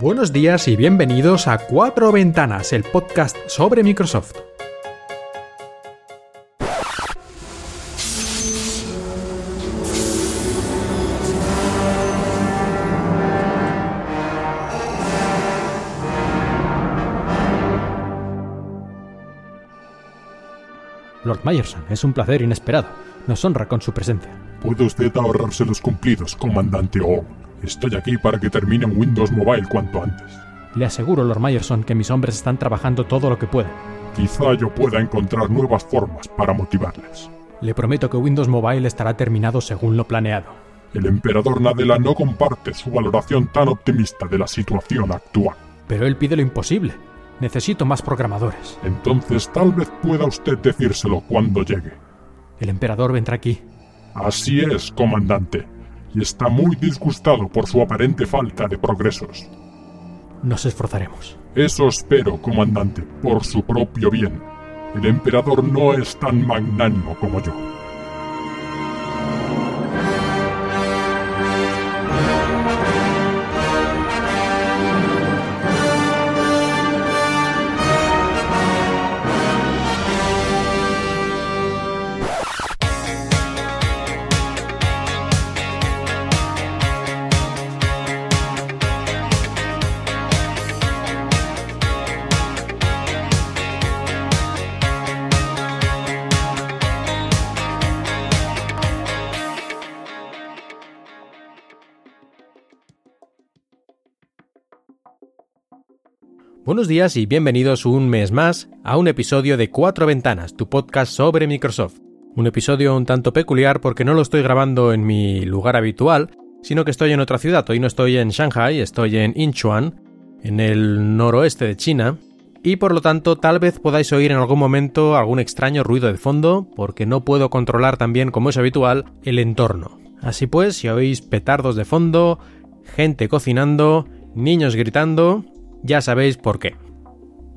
Buenos días y bienvenidos a Cuatro Ventanas, el podcast sobre Microsoft. Lord Myerson, es un placer inesperado. Nos honra con su presencia. Puede usted ahorrarse los cumplidos, comandante O. Estoy aquí para que termine Windows Mobile cuanto antes. Le aseguro, Lord Myerson, que mis hombres están trabajando todo lo que pueden. Quizá yo pueda encontrar nuevas formas para motivarles. Le prometo que Windows Mobile estará terminado según lo planeado. El emperador Nadella no comparte su valoración tan optimista de la situación actual. Pero él pide lo imposible. Necesito más programadores. Entonces tal vez pueda usted decírselo cuando llegue. El emperador vendrá aquí. Así es, comandante. Y está muy disgustado por su aparente falta de progresos. Nos esforzaremos. Eso espero, comandante, por su propio bien. El emperador no es tan magnánimo como yo. Buenos días y bienvenidos un mes más a un episodio de Cuatro Ventanas, tu podcast sobre Microsoft. Un episodio un tanto peculiar porque no lo estoy grabando en mi lugar habitual, sino que estoy en otra ciudad. Hoy no estoy en Shanghai, estoy en Incheon, en el noroeste de China, y por lo tanto tal vez podáis oír en algún momento algún extraño ruido de fondo, porque no puedo controlar también, como es habitual, el entorno. Así pues, si oís petardos de fondo, gente cocinando, niños gritando, ya sabéis por qué.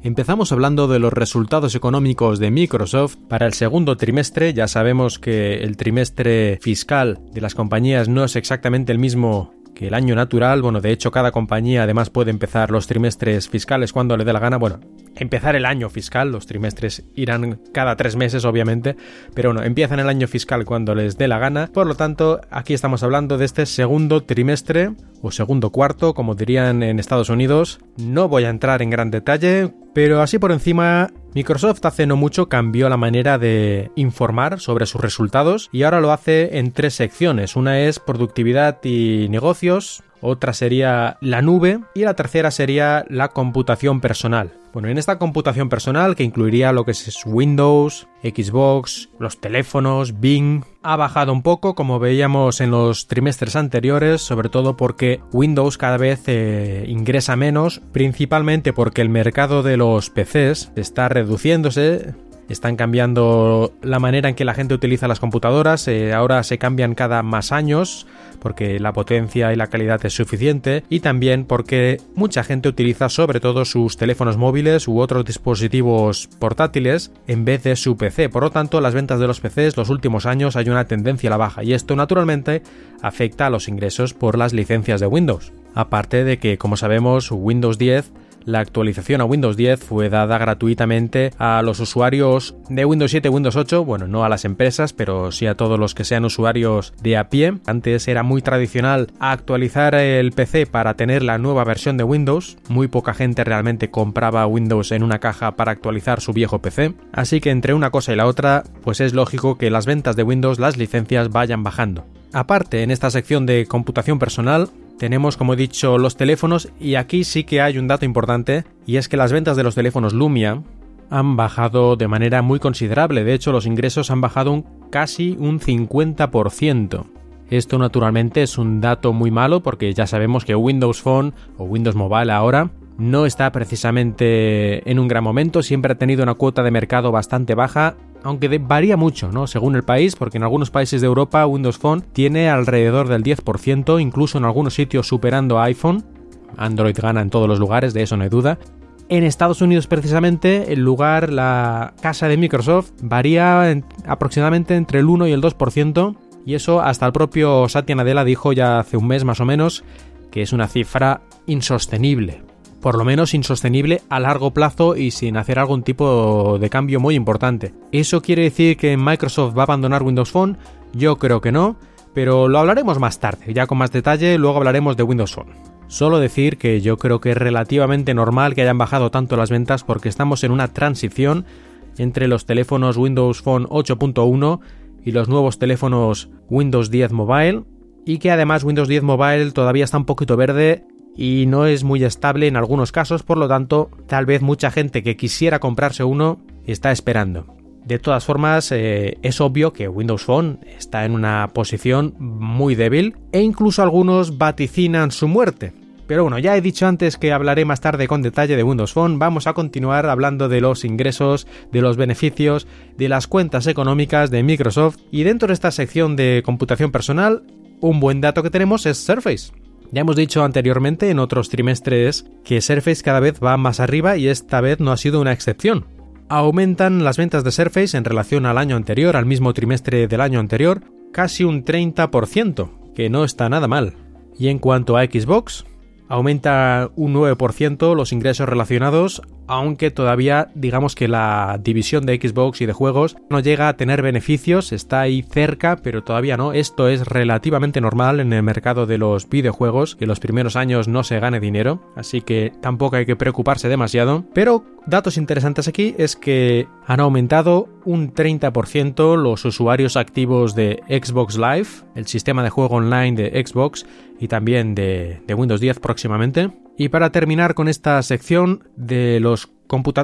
Empezamos hablando de los resultados económicos de Microsoft para el segundo trimestre. Ya sabemos que el trimestre fiscal de las compañías no es exactamente el mismo que el año natural. Bueno, de hecho, cada compañía además puede empezar los trimestres fiscales cuando le dé la gana. Bueno, empezar el año fiscal, los trimestres irán cada tres meses, obviamente, pero bueno, empiezan el año fiscal cuando les dé la gana. Por lo tanto, aquí estamos hablando de este segundo trimestre o segundo cuarto, como dirían en Estados Unidos. No voy a entrar en gran detalle, pero así por encima, Microsoft hace no mucho cambió la manera de informar sobre sus resultados y ahora lo hace en tres secciones. Una es productividad y negocios, otra sería la nube y la tercera sería la computación personal. Bueno, en esta computación personal, que incluiría lo que es Windows, Xbox, los teléfonos, Bing, ha bajado un poco, como veíamos en los trimestres anteriores, sobre todo porque Windows cada vez eh, ingresa menos, principalmente porque el mercado de los PCs está reduciéndose, están cambiando la manera en que la gente utiliza las computadoras, eh, ahora se cambian cada más años porque la potencia y la calidad es suficiente y también porque mucha gente utiliza sobre todo sus teléfonos móviles u otros dispositivos portátiles en vez de su PC. Por lo tanto, las ventas de los PCs los últimos años hay una tendencia a la baja y esto naturalmente afecta a los ingresos por las licencias de Windows. Aparte de que, como sabemos, Windows 10 la actualización a Windows 10 fue dada gratuitamente a los usuarios de Windows 7 y Windows 8, bueno, no a las empresas, pero sí a todos los que sean usuarios de a pie. Antes era muy tradicional actualizar el PC para tener la nueva versión de Windows. Muy poca gente realmente compraba Windows en una caja para actualizar su viejo PC. Así que entre una cosa y la otra, pues es lógico que las ventas de Windows, las licencias vayan bajando. Aparte, en esta sección de computación personal, tenemos, como he dicho, los teléfonos y aquí sí que hay un dato importante y es que las ventas de los teléfonos Lumia han bajado de manera muy considerable. De hecho, los ingresos han bajado un, casi un 50%. Esto naturalmente es un dato muy malo porque ya sabemos que Windows Phone o Windows Mobile ahora no está precisamente en un gran momento, siempre ha tenido una cuota de mercado bastante baja aunque varía mucho, ¿no? Según el país, porque en algunos países de Europa Windows Phone tiene alrededor del 10%, incluso en algunos sitios superando a iPhone. Android gana en todos los lugares, de eso no hay duda. En Estados Unidos precisamente el lugar, la casa de Microsoft, varía aproximadamente entre el 1 y el 2%, y eso hasta el propio Satya Nadella dijo ya hace un mes más o menos que es una cifra insostenible. Por lo menos insostenible a largo plazo y sin hacer algún tipo de cambio muy importante. ¿Eso quiere decir que Microsoft va a abandonar Windows Phone? Yo creo que no, pero lo hablaremos más tarde, ya con más detalle, luego hablaremos de Windows Phone. Solo decir que yo creo que es relativamente normal que hayan bajado tanto las ventas porque estamos en una transición entre los teléfonos Windows Phone 8.1 y los nuevos teléfonos Windows 10 Mobile y que además Windows 10 Mobile todavía está un poquito verde y no es muy estable en algunos casos, por lo tanto, tal vez mucha gente que quisiera comprarse uno está esperando. De todas formas, eh, es obvio que Windows Phone está en una posición muy débil e incluso algunos vaticinan su muerte. Pero bueno, ya he dicho antes que hablaré más tarde con detalle de Windows Phone, vamos a continuar hablando de los ingresos, de los beneficios, de las cuentas económicas de Microsoft y dentro de esta sección de computación personal, un buen dato que tenemos es Surface. Ya hemos dicho anteriormente en otros trimestres que Surface cada vez va más arriba y esta vez no ha sido una excepción. Aumentan las ventas de Surface en relación al año anterior, al mismo trimestre del año anterior, casi un 30%, que no está nada mal. Y en cuanto a Xbox, aumenta un 9% los ingresos relacionados, aunque todavía digamos que la división de Xbox y de juegos no llega a tener beneficios, está ahí cerca, pero todavía no. Esto es relativamente normal en el mercado de los videojuegos, que los primeros años no se gane dinero, así que tampoco hay que preocuparse demasiado. Pero datos interesantes aquí es que han aumentado un 30% los usuarios activos de Xbox Live, el sistema de juego online de Xbox y también de, Windows 10 próximamente. Y para terminar con esta sección de, los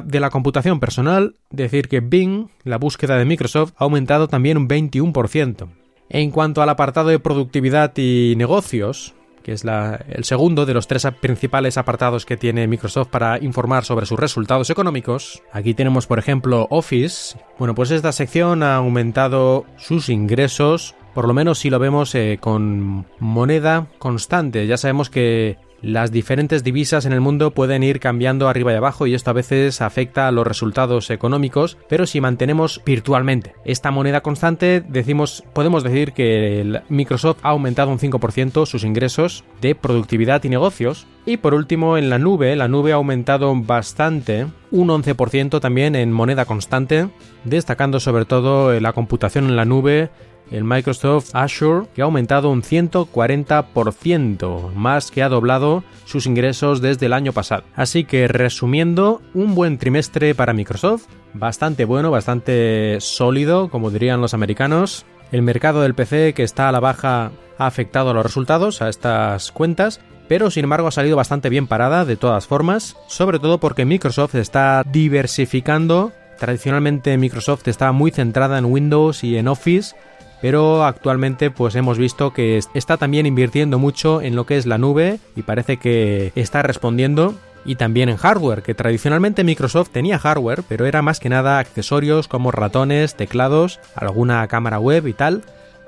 de la computación personal, decir que Bing, la búsqueda de Microsoft, ha aumentado también un 21%. En cuanto al apartado de productividad y negocios, que es el segundo de los tres principales apartados que tiene Microsoft para informar sobre sus resultados económicos. Aquí tenemos, por ejemplo, Office. Bueno, pues esta sección ha aumentado sus ingresos, por lo menos si lo vemos eh, con moneda constante. Ya sabemos que las diferentes divisas en el mundo pueden ir cambiando arriba y abajo y esto a veces afecta a los resultados económicos, pero si mantenemos virtualmente esta moneda constante, decimos, podemos decir que Microsoft ha aumentado un 5% sus ingresos de productividad y negocios. Y por último, en la nube, la nube ha aumentado bastante, un 11% también en moneda constante, destacando sobre todo la computación en la nube el Microsoft Azure, que ha aumentado un 140%, más que ha doblado sus ingresos desde el año pasado. Así que resumiendo, un buen trimestre para Microsoft, bastante bueno, bastante sólido, como dirían los americanos. El mercado del PC que está a la baja ha afectado a los resultados, a estas cuentas, pero sin embargo ha salido bastante bien parada de todas formas, sobre todo porque Microsoft está diversificando. Tradicionalmente Microsoft estaba muy centrada en Windows y en Office, pero actualmente pues hemos visto que está también invirtiendo mucho en lo que es la nube y parece que está respondiendo y también en hardware, que tradicionalmente Microsoft tenía hardware, pero era más que nada accesorios como ratones, teclados, alguna cámara web y tal.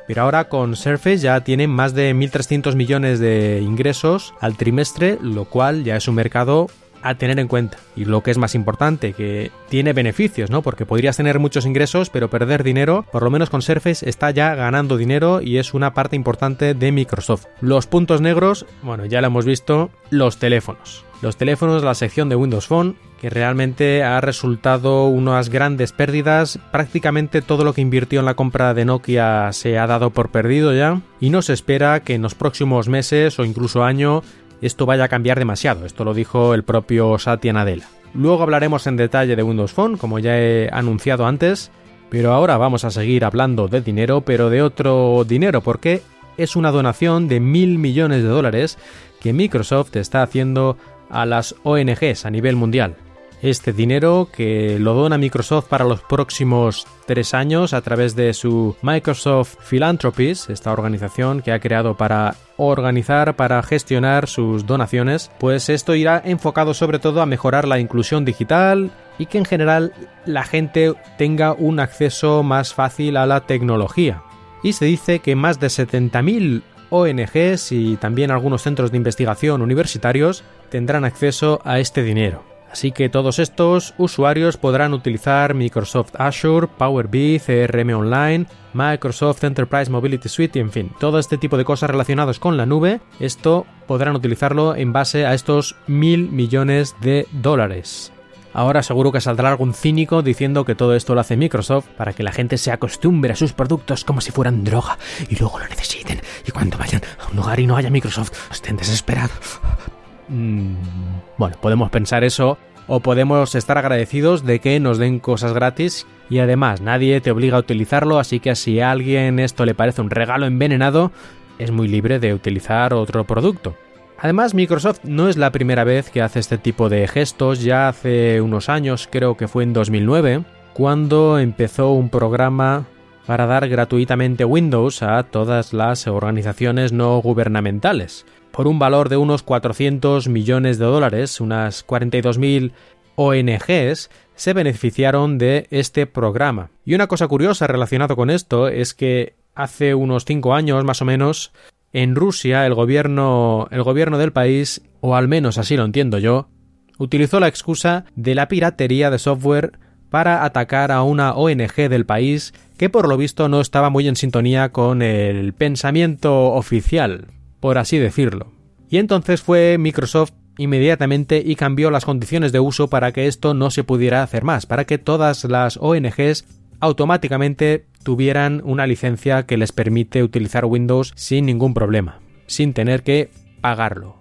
Pero ahora con Surface ya tienen más de 1.300 millones de ingresos al trimestre, lo cual ya es un mercado a tener en cuenta. Y lo que es más importante, que tiene beneficios, ¿no? Porque podrías tener muchos ingresos, pero perder dinero, por lo menos con Surface está ya ganando dinero y es una parte importante de Microsoft. Los puntos negros, bueno, ya lo hemos visto, los teléfonos. Los teléfonos, la sección de Windows Phone, que realmente ha resultado unas grandes pérdidas. Prácticamente todo lo que invirtió en la compra de Nokia se ha dado por perdido ya. Y no se espera que en los próximos meses o incluso año esto vaya a cambiar demasiado. Esto lo dijo el propio Satya Nadella. Luego hablaremos en detalle de Windows Phone, como ya he anunciado antes, pero ahora vamos a seguir hablando de dinero, pero de otro dinero, porque es una donación de mil millones de dólares que Microsoft está haciendo a las ONGs a nivel mundial este dinero que lo dona Microsoft para los próximos tres años a través de su Microsoft Philanthropies, esta organización que ha creado para organizar, para gestionar sus donaciones, pues esto irá enfocado sobre todo a mejorar la inclusión digital y que en general la gente tenga un acceso más fácil a la tecnología. Y se dice que más de 70.000 ONGs y también algunos centros de investigación universitarios tendrán acceso a este dinero. Así que todos estos usuarios podrán utilizar Microsoft Azure, Power BI, CRM Online, Microsoft Enterprise Mobility Suite y en fin, todo este tipo de cosas relacionadas con la nube, esto podrán utilizarlo en base a estos mil millones de dólares. Ahora seguro que saldrá algún cínico diciendo que todo esto lo hace Microsoft para que la gente se acostumbre a sus productos como si fueran droga y luego lo necesiten y cuando vayan a un lugar y no haya Microsoft estén desesperados. Mm, bueno, podemos pensar eso o podemos estar agradecidos de que nos den cosas gratis y además nadie te obliga a utilizarlo, así que si a alguien esto le parece un regalo envenenado, es muy libre de utilizar otro producto. Además, Microsoft no es la primera vez que hace este tipo de gestos, ya hace unos años, creo que fue en 2009, cuando empezó un programa para dar gratuitamente Windows a todas las organizaciones no gubernamentales por un valor de unos 400 millones de dólares, unas 42.000 ONGs se beneficiaron de este programa. Y una cosa curiosa relacionada con esto es que hace unos 5 años más o menos en Rusia el gobierno el gobierno del país, o al menos así lo entiendo yo, utilizó la excusa de la piratería de software para atacar a una ONG del país que por lo visto no estaba muy en sintonía con el pensamiento oficial por así decirlo. Y entonces fue Microsoft inmediatamente y cambió las condiciones de uso para que esto no se pudiera hacer más, para que todas las ONGs automáticamente tuvieran una licencia que les permite utilizar Windows sin ningún problema, sin tener que pagarlo.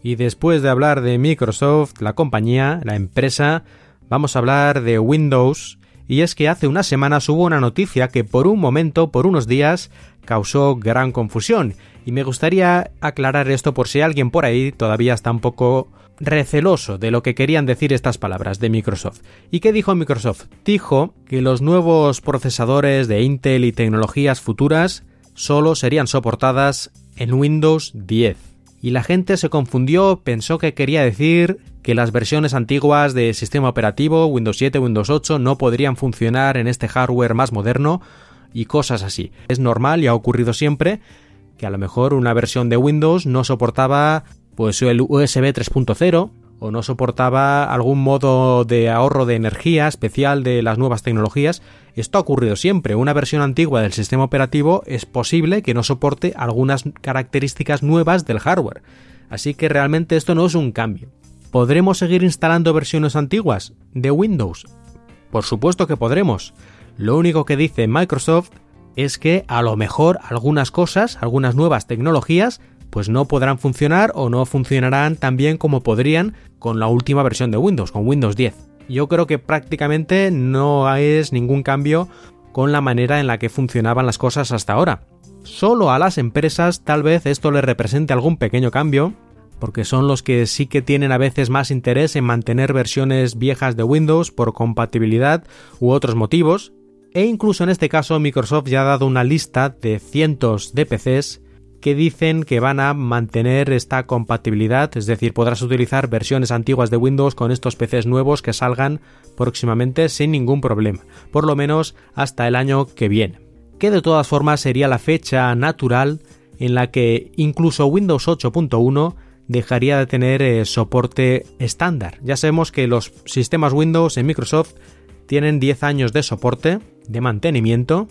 Y después de hablar de Microsoft, la compañía, la empresa, vamos a hablar de Windows, y es que hace unas semanas hubo una noticia que por un momento, por unos días, causó gran confusión, y me gustaría aclarar esto por si alguien por ahí todavía está un poco receloso de lo que querían decir estas palabras de Microsoft. ¿Y qué dijo Microsoft? Dijo que los nuevos procesadores de Intel y tecnologías futuras solo serían soportadas en Windows 10. Y la gente se confundió, pensó que quería decir que las versiones antiguas de sistema operativo, Windows 7, Windows 8, no podrían funcionar en este hardware más moderno y cosas así. Es normal y ha ocurrido siempre que a lo mejor una versión de Windows no soportaba pues el USB 3.0 o no soportaba algún modo de ahorro de energía especial de las nuevas tecnologías. Esto ha ocurrido siempre. Una versión antigua del sistema operativo es posible que no soporte algunas características nuevas del hardware. Así que realmente esto no es un cambio. ¿Podremos seguir instalando versiones antiguas de Windows? Por supuesto que podremos. Lo único que dice Microsoft es que a lo mejor algunas cosas, algunas nuevas tecnologías, pues no podrán funcionar o no funcionarán tan bien como podrían con la última versión de Windows, con Windows 10. Yo creo que prácticamente no es ningún cambio con la manera en la que funcionaban las cosas hasta ahora. Solo a las empresas tal vez esto les represente algún pequeño cambio, porque son los que sí que tienen a veces más interés en mantener versiones viejas de Windows por compatibilidad u otros motivos, e incluso en este caso Microsoft ya ha dado una lista de cientos de PCs que dicen que van a mantener esta compatibilidad, es decir, podrás utilizar versiones antiguas de Windows con estos PCs nuevos que salgan próximamente sin ningún problema, por lo menos hasta el año que viene. Que de todas formas sería la fecha natural en la que incluso Windows 8.1 dejaría de tener eh, soporte estándar. Ya sabemos que los sistemas Windows en Microsoft tienen 10 años de soporte, de mantenimiento.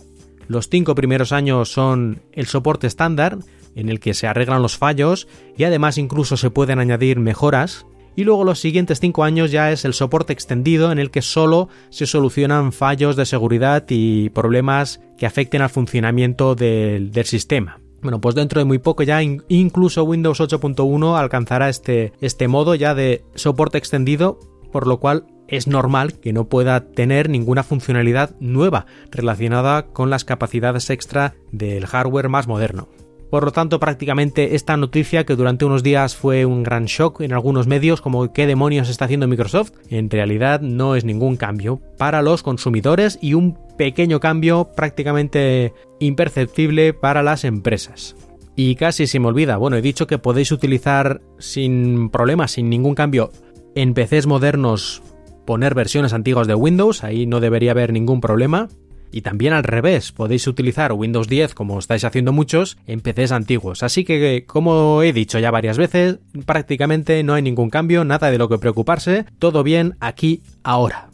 Los 5 primeros años son el soporte estándar, en el que se arreglan los fallos y además incluso se pueden añadir mejoras. Y luego los siguientes 5 años ya es el soporte extendido en el que solo se solucionan fallos de seguridad y problemas que afecten al funcionamiento del, del sistema. Bueno, pues dentro de muy poco ya incluso Windows 8.1 alcanzará este, este modo ya de soporte extendido, por lo cual es normal que no pueda tener ninguna funcionalidad nueva relacionada con las capacidades extra del hardware más moderno. Por lo tanto, prácticamente esta noticia que durante unos días fue un gran shock en algunos medios como qué demonios está haciendo Microsoft, en realidad no es ningún cambio para los consumidores y un pequeño cambio prácticamente imperceptible para las empresas. Y casi se me olvida, bueno, he dicho que podéis utilizar sin problemas, sin ningún cambio, en PCs modernos poner versiones antiguas de Windows, ahí no debería haber ningún problema. Y también al revés, podéis utilizar Windows 10 como estáis haciendo muchos en PCs antiguos. Así que, como he dicho ya varias veces, prácticamente no hay ningún cambio, nada de lo que preocuparse, todo bien aquí, ahora.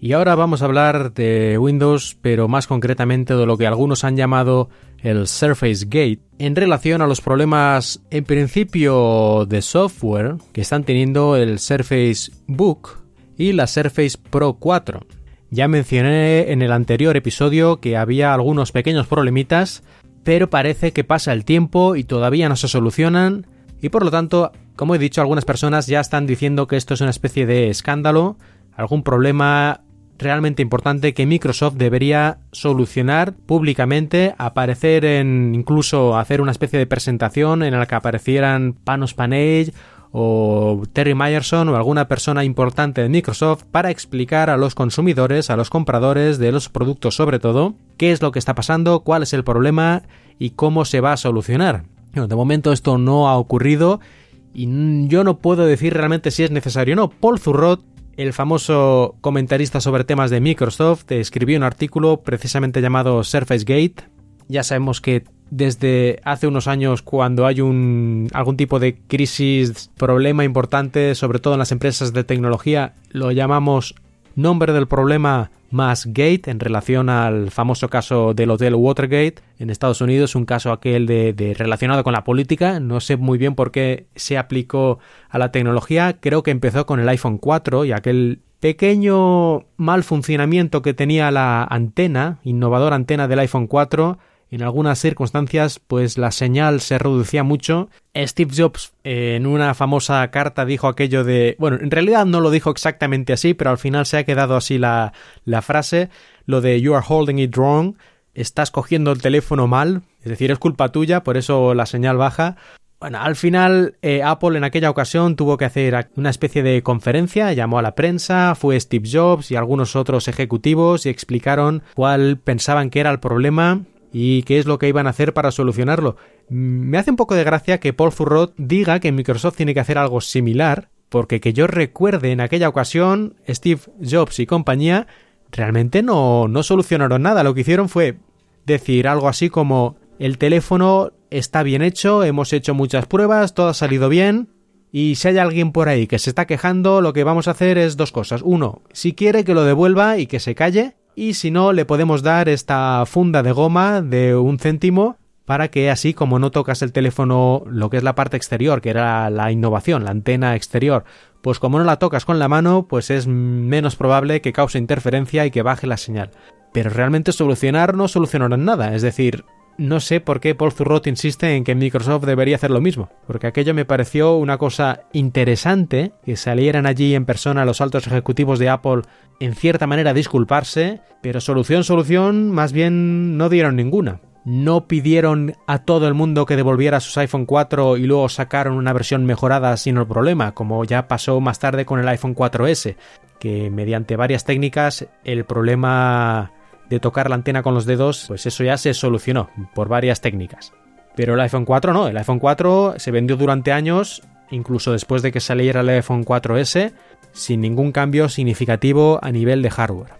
Y ahora vamos a hablar de Windows, pero más concretamente de lo que algunos han llamado el Surface Gate, en relación a los problemas en principio de software que están teniendo el Surface Book y la Surface Pro 4. Ya mencioné en el anterior episodio que había algunos pequeños problemitas, pero parece que pasa el tiempo y todavía no se solucionan, y por lo tanto, como he dicho, algunas personas ya están diciendo que esto es una especie de escándalo, algún problema realmente importante que Microsoft debería solucionar públicamente, aparecer en incluso hacer una especie de presentación en la que aparecieran Panos Panay o Terry Myerson o alguna persona importante de Microsoft para explicar a los consumidores, a los compradores de los productos sobre todo, qué es lo que está pasando, cuál es el problema y cómo se va a solucionar. de momento esto no ha ocurrido y yo no puedo decir realmente si es necesario o no. Paul Zurrott, el famoso comentarista sobre temas de Microsoft, escribió un artículo precisamente llamado Surface Gate. Ya sabemos que desde hace unos años cuando hay un algún tipo de crisis, problema importante, sobre todo en las empresas de tecnología, lo llamamos nombre del problema más Gate en relación al famoso caso del Hotel Watergate en Estados Unidos, un caso aquel de, de, relacionado con la política. No sé muy bien por qué se aplicó a la tecnología. Creo que empezó con el iPhone 4 y aquel pequeño mal funcionamiento que tenía la antena, innovadora antena del iPhone 4 en algunas circunstancias pues la señal se reducía mucho. Steve Jobs en una famosa carta dijo aquello de... bueno, en realidad no lo dijo exactamente así, pero al final se ha quedado así la, la frase, lo de You are holding it wrong, estás cogiendo el teléfono mal, es decir, es culpa tuya, por eso la señal baja. Bueno, al final eh, Apple en aquella ocasión tuvo que hacer una especie de conferencia, llamó a la prensa, fue Steve Jobs y algunos otros ejecutivos y explicaron cuál pensaban que era el problema y qué es lo que iban a hacer para solucionarlo. Me hace un poco de gracia que Paul Furrot diga que Microsoft tiene que hacer algo similar, porque que yo recuerde en aquella ocasión, Steve Jobs y compañía realmente no, no solucionaron nada. Lo que hicieron fue decir algo así como el teléfono está bien hecho, hemos hecho muchas pruebas, todo ha salido bien, y si hay alguien por ahí que se está quejando, lo que vamos a hacer es dos cosas. Uno, si quiere que lo devuelva y que se calle, y si no le podemos dar esta funda de goma de un céntimo para que así como no tocas el teléfono lo que es la parte exterior, que era la innovación, la antena exterior, pues como no la tocas con la mano, pues es menos probable que cause interferencia y que baje la señal. Pero realmente solucionar no solucionarán nada, es decir, no sé por qué Paul Zurrot insiste en que Microsoft debería hacer lo mismo, porque aquello me pareció una cosa interesante que salieran allí en persona los altos ejecutivos de Apple en cierta manera disculparse, pero solución, solución, más bien no dieron ninguna. No pidieron a todo el mundo que devolviera sus iPhone 4 y luego sacaron una versión mejorada sin el problema, como ya pasó más tarde con el iPhone 4S, que mediante varias técnicas el problema de tocar la antena con los dedos, pues eso ya se solucionó por varias técnicas. Pero el iPhone 4 no, el iPhone 4 se vendió durante años, incluso después de que saliera el iPhone 4S, sin ningún cambio significativo a nivel de hardware.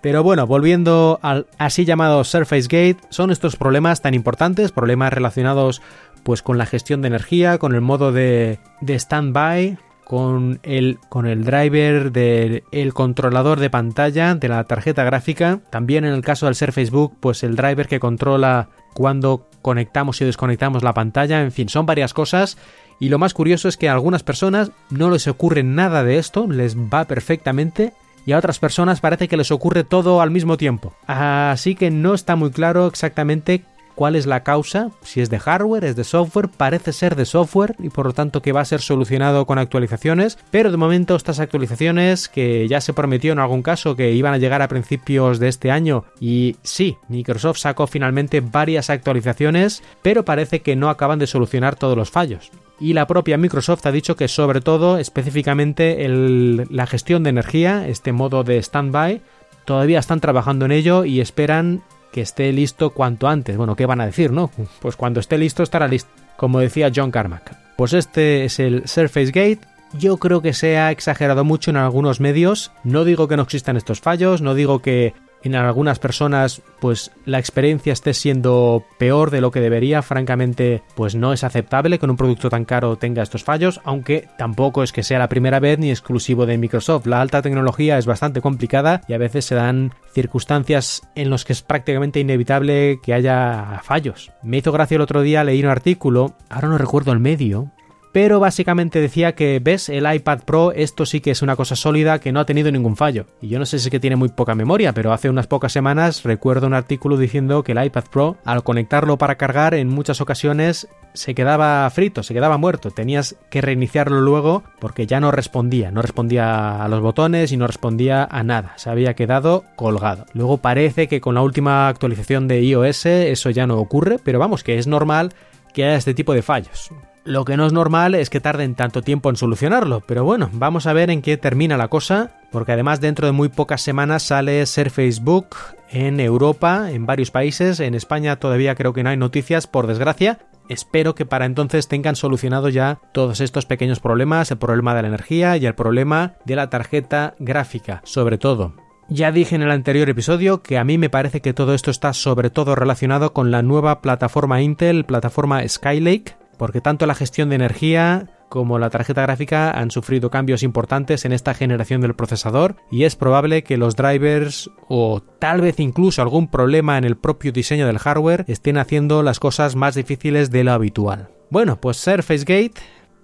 Pero bueno, volviendo al así llamado Surface Gate, son estos problemas tan importantes, problemas relacionados pues con la gestión de energía, con el modo de, de standby, con el, con el driver del controlador de pantalla de la tarjeta gráfica. También en el caso del Surface Book, pues el driver que controla cuando conectamos y desconectamos la pantalla. En fin, son varias cosas y lo más curioso es que a algunas personas no les ocurre nada de esto, les va perfectamente, y a otras personas parece que les ocurre todo al mismo tiempo. Así que no está muy claro exactamente cuál es la causa, si es de hardware, es de software, parece ser de software y por lo tanto que va a ser solucionado con actualizaciones, pero de momento estas actualizaciones que ya se prometió en algún caso que iban a llegar a principios de este año y sí, Microsoft sacó finalmente varias actualizaciones, pero parece que no acaban de solucionar todos los fallos. Y la propia Microsoft ha dicho que sobre todo específicamente la gestión de energía, este modo de standby, todavía están trabajando en ello y esperan que esté listo cuanto antes. Bueno, ¿qué van a decir, no? Pues cuando esté listo estará listo, como decía John Carmack. Pues este es el Surface Gate. Yo creo que se ha exagerado mucho en algunos medios. No digo que no existan estos fallos, no digo que en algunas personas pues la experiencia esté siendo peor de lo que debería, francamente pues no es aceptable que un producto tan caro tenga estos fallos, aunque tampoco es que sea la primera vez ni exclusivo de Microsoft. La alta tecnología es bastante complicada y a veces se dan circunstancias en las que es prácticamente inevitable que haya fallos. Me hizo gracia el otro día leí un artículo, ahora no recuerdo el medio, pero básicamente decía que ves el iPad Pro, esto sí que es una cosa sólida que no ha tenido ningún fallo. Y yo no sé si es que tiene muy poca memoria, pero hace unas pocas semanas recuerdo un artículo diciendo que el iPad Pro, al conectarlo para cargar, en muchas ocasiones se quedaba frito, se quedaba muerto. Tenías que reiniciarlo luego porque ya no respondía, no respondía a los botones y no respondía a nada. Se había quedado colgado. Luego parece que con la última actualización de iOS eso ya no ocurre, pero vamos, que es normal que haya este tipo de fallos. Lo que no es normal es que tarden tanto tiempo en solucionarlo, pero bueno, vamos a ver en qué termina la cosa, porque además dentro de muy pocas semanas sale Ser Facebook en Europa, en varios países, en España todavía creo que no hay noticias, por desgracia. Espero que para entonces tengan solucionado ya todos estos pequeños problemas, el problema de la energía y el problema de la tarjeta gráfica, sobre todo. Ya dije en el anterior episodio que a mí me parece que todo esto está sobre todo relacionado con la nueva plataforma Intel, plataforma Skylake, porque tanto la gestión de energía como la tarjeta gráfica han sufrido cambios importantes en esta generación del procesador y es probable que los drivers o tal vez incluso algún problema en el propio diseño del hardware estén haciendo las cosas más difíciles de lo habitual. Bueno, pues Surface Gate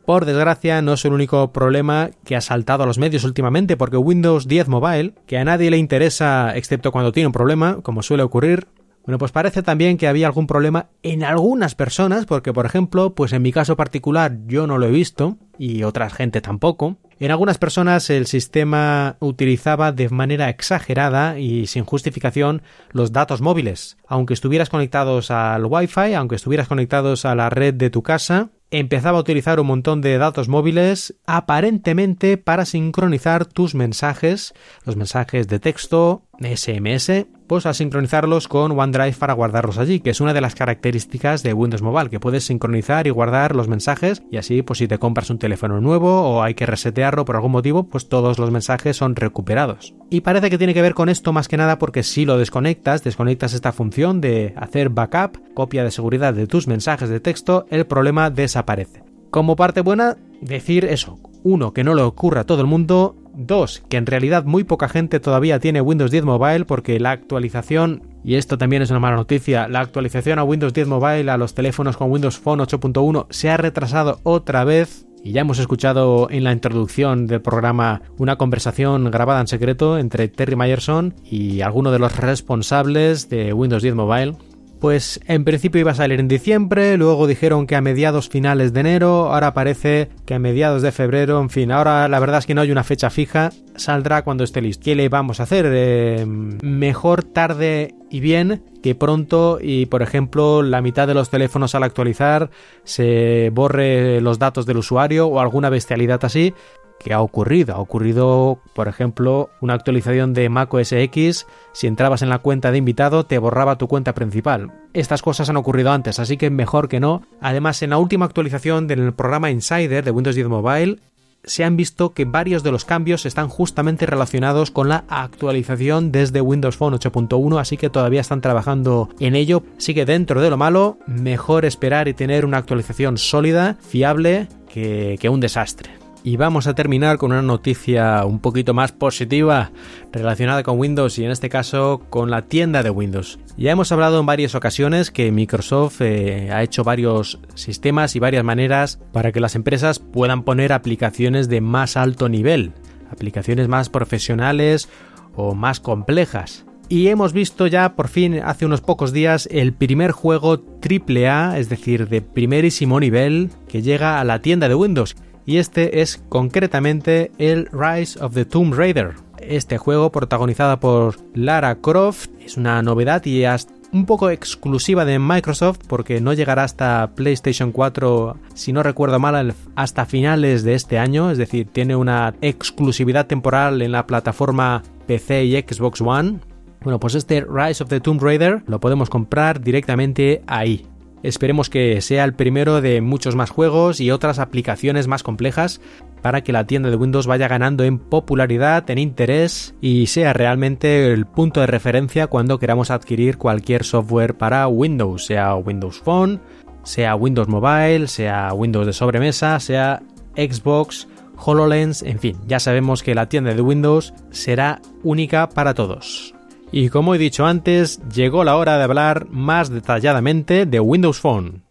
por desgracia, no es el único problema que ha saltado a los medios últimamente, porque Windows 10 Mobile, que a nadie le interesa excepto cuando tiene un problema, como suele ocurrir, bueno, pues parece también que había algún problema en algunas personas, porque por ejemplo, pues en mi caso particular yo no lo he visto y otra gente tampoco. En algunas personas el sistema utilizaba de manera exagerada y sin justificación los datos móviles. Aunque estuvieras conectados al Wi-Fi, aunque estuvieras conectados a la red de tu casa, empezaba a utilizar un montón de datos móviles aparentemente para sincronizar tus mensajes, los mensajes de texto, SMS, pues a sincronizarlos con OneDrive para guardarlos allí, que es una de las características de Windows Mobile, que puedes sincronizar y guardar los mensajes y así pues si te compras un teléfono nuevo o hay que resetearlo por algún motivo, pues todos los mensajes son recuperados. Y parece que tiene que ver con esto más que nada porque si lo desconectas, desconectas esta función de hacer backup, copia de seguridad de tus mensajes de texto, el problema desaparece. Como parte buena, decir eso, uno, que no le ocurra a todo el mundo, dos, que en realidad muy poca gente todavía tiene Windows 10 Mobile porque la actualización, y esto también es una mala noticia, la actualización a Windows 10 Mobile a los teléfonos con Windows Phone 8.1 se ha retrasado otra vez. Y ya hemos escuchado en la introducción del programa una conversación grabada en secreto entre Terry Myerson y alguno de los responsables de Windows 10 Mobile pues en principio iba a salir en diciembre, luego dijeron que a mediados finales de enero, ahora parece que a mediados de febrero, en fin, ahora la verdad es que no hay una fecha fija, saldrá cuando esté listo. ¿Qué le vamos a hacer? Eh, mejor tarde y bien que pronto y por ejemplo la mitad de los teléfonos al actualizar se borre los datos del usuario o alguna bestialidad así que ha ocurrido. Ha ocurrido, por ejemplo, una actualización de Mac OS X, si entrabas en la cuenta de invitado te borraba tu cuenta principal. Estas cosas han ocurrido antes, así que mejor que no. Además, en la última actualización del programa Insider de Windows 10 Mobile, se han visto que varios de los cambios están justamente relacionados con la actualización desde Windows Phone 8.1, así que todavía están trabajando en ello. Sigue dentro de lo malo, mejor esperar y tener una actualización sólida, fiable, que, que un desastre. Y vamos a terminar con una noticia un poquito más positiva relacionada con Windows y en este caso con la tienda de Windows. Ya hemos hablado en varias ocasiones que Microsoft eh, ha hecho varios sistemas y varias maneras para que las empresas puedan poner aplicaciones de más alto nivel, aplicaciones más profesionales o más complejas. Y hemos visto ya por fin hace unos pocos días el primer juego AAA, es decir, de primerísimo nivel, que llega a la tienda de Windows y este es concretamente el Rise of the Tomb Raider. Este juego, protagonizado por Lara Croft, es una novedad y un poco exclusiva de Microsoft porque no llegará hasta PlayStation 4, si no recuerdo mal, hasta finales de este año, es decir, tiene una exclusividad temporal en la plataforma PC y Xbox One. Bueno, pues este Rise of the Tomb Raider lo podemos comprar directamente ahí. Esperemos que sea el primero de muchos más juegos y otras aplicaciones más complejas para que la tienda de Windows vaya ganando en popularidad, en interés y sea realmente el punto de referencia cuando queramos adquirir cualquier software para Windows, sea Windows Phone, sea Windows Mobile, sea Windows de sobremesa, sea Xbox, HoloLens, en fin, ya sabemos que la tienda de Windows será única para todos. Y como he dicho antes, llegó la hora de hablar más detalladamente de Windows Phone.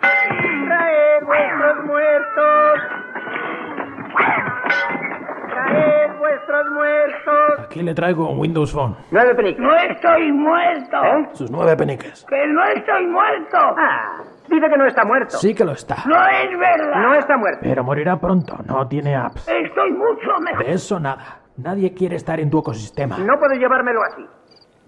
¡Traed vuestros muertos! ¡Traed vuestros muertos! Aquí le traigo un Windows Phone. Nueve peniques. No estoy muerto. ¿Eh? Sus nueve peniques. Que no estoy muerto. Ah, dice que no está muerto. Sí que lo está. No es verdad. No está muerto. Pero morirá pronto. No tiene apps. Estoy mucho mejor. De eso nada. Nadie quiere estar en tu ecosistema. No puedo llevármelo así.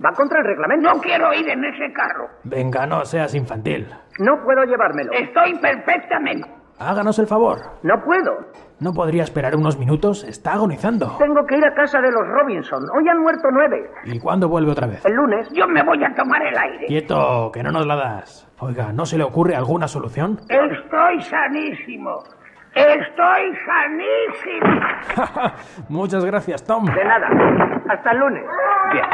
Va contra el reglamento. No quiero ir en ese carro. Venga, no seas infantil. No puedo llevármelo. Estoy perfectamente. Háganos el favor. No puedo. ¿No podría esperar unos minutos? Está agonizando. Tengo que ir a casa de los Robinson. Hoy han muerto nueve. ¿Y cuándo vuelve otra vez? El lunes. Yo me voy a tomar el aire. Quieto, que no nos la das. Oiga, ¿no se le ocurre alguna solución? Estoy sanísimo. Estoy sanísimo. Muchas gracias, Tom. De nada. Hasta el lunes. Bien.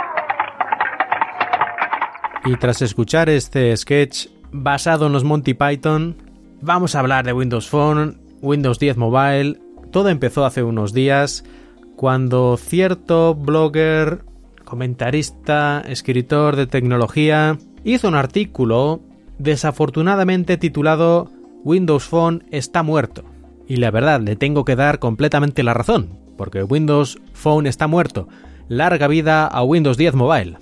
Y tras escuchar este sketch basado en los Monty Python, vamos a hablar de Windows Phone, Windows 10 Mobile. Todo empezó hace unos días cuando cierto blogger, comentarista, escritor de tecnología, hizo un artículo desafortunadamente titulado Windows Phone está muerto. Y la verdad, le tengo que dar completamente la razón, porque Windows Phone está muerto. Larga vida a Windows 10 Mobile.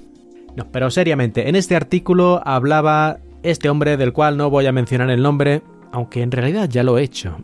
No, pero seriamente, en este artículo hablaba este hombre del cual no voy a mencionar el nombre, aunque en realidad ya lo he hecho.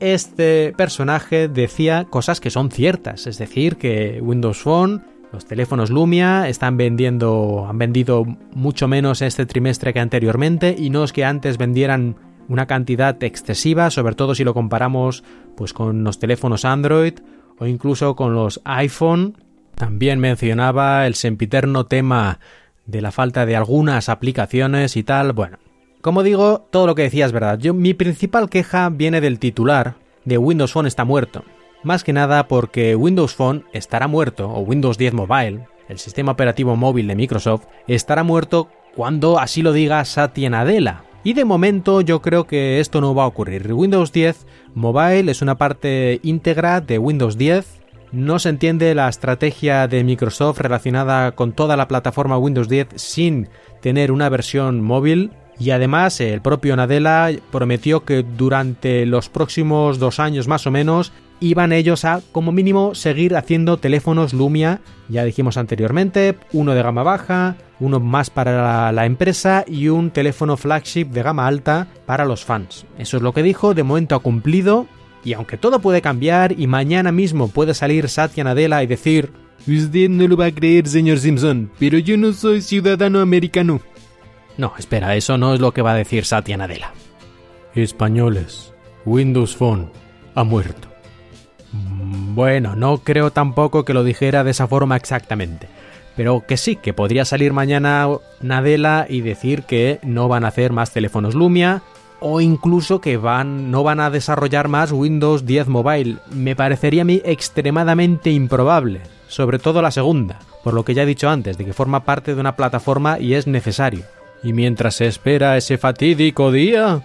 Este personaje decía cosas que son ciertas, es decir, que Windows Phone, los teléfonos Lumia están vendiendo, han vendido mucho menos este trimestre que anteriormente y no es que antes vendieran una cantidad excesiva, sobre todo si lo comparamos pues con los teléfonos Android o incluso con los iPhone. También mencionaba el sempiterno tema de la falta de algunas aplicaciones y tal. Bueno, como digo, todo lo que decía es verdad. Yo, mi principal queja viene del titular de Windows Phone está muerto. Más que nada porque Windows Phone estará muerto, o Windows 10 Mobile, el sistema operativo móvil de Microsoft, estará muerto cuando así lo diga Satya Nadella. Y de momento yo creo que esto no va a ocurrir. Windows 10 Mobile es una parte íntegra de Windows 10. No se entiende la estrategia de Microsoft relacionada con toda la plataforma Windows 10 sin tener una versión móvil. Y además el propio Nadella prometió que durante los próximos dos años más o menos iban ellos a como mínimo seguir haciendo teléfonos Lumia, ya dijimos anteriormente, uno de gama baja, uno más para la, empresa y un teléfono flagship de gama alta para los fans. Eso es lo que dijo, de momento ha cumplido y aunque todo puede cambiar y mañana mismo puede salir Satya Nadella y decir Usted no lo va a creer, señor Simpson, pero yo no soy ciudadano americano. No, espera, eso no es lo que va a decir Satya Nadella. Españoles, Windows Phone ha muerto. Bueno, no creo tampoco que lo dijera de esa forma exactamente. Pero que sí, que podría salir mañana Nadella y decir que no van a hacer más teléfonos Lumia o incluso que van, no van a desarrollar más Windows 10 Mobile. Me parecería a mí extremadamente improbable, sobre todo la segunda, por lo que ya he dicho antes, de que forma parte de una plataforma y es necesario. Y mientras se espera ese fatídico día,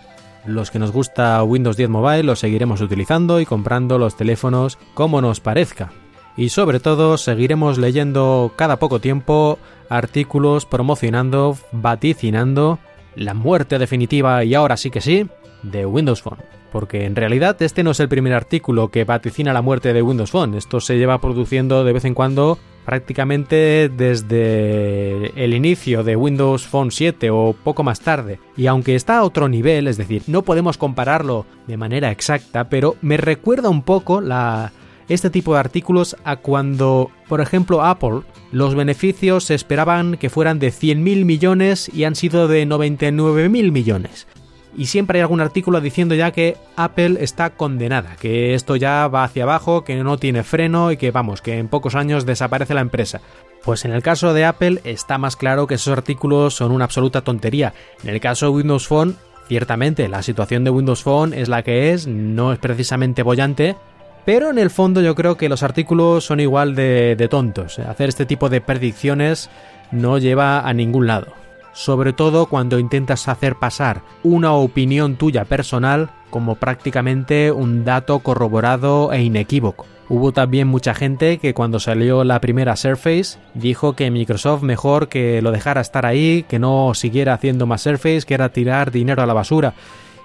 los que nos gusta Windows 10 Mobile lo seguiremos utilizando y comprando los teléfonos como nos parezca. Y sobre todo seguiremos leyendo cada poco tiempo artículos promocionando, vaticinando la muerte definitiva y ahora sí que sí de Windows Phone. Porque en realidad este no es el primer artículo que vaticina la muerte de Windows Phone. Esto se lleva produciendo de vez en cuando prácticamente desde el inicio de Windows Phone 7 o poco más tarde. Y aunque está a otro nivel, es decir, no podemos compararlo de manera exacta, pero me recuerda un poco la, este tipo de artículos a cuando, por ejemplo, Apple, los beneficios se esperaban que fueran de 100.000 millones y han sido de 99.000 millones. y siempre hay algún artículo diciendo ya que Apple está condenada, que esto ya va hacia abajo, que no tiene freno y que vamos, que en pocos años desaparece la empresa. Pues en el caso de Apple está más claro que esos artículos son una absoluta tontería. En el caso de Windows Phone, ciertamente la situación de Windows Phone es la que es, no es precisamente bollante, pero en el fondo yo creo que los artículos son igual de, tontos. Hacer este tipo de predicciones no lleva a ningún lado sobre todo cuando intentas hacer pasar una opinión tuya personal como prácticamente un dato corroborado e inequívoco. Hubo también mucha gente que cuando salió la primera Surface dijo que Microsoft mejor que lo dejara estar ahí, que no siguiera haciendo más Surface, que era tirar dinero a la basura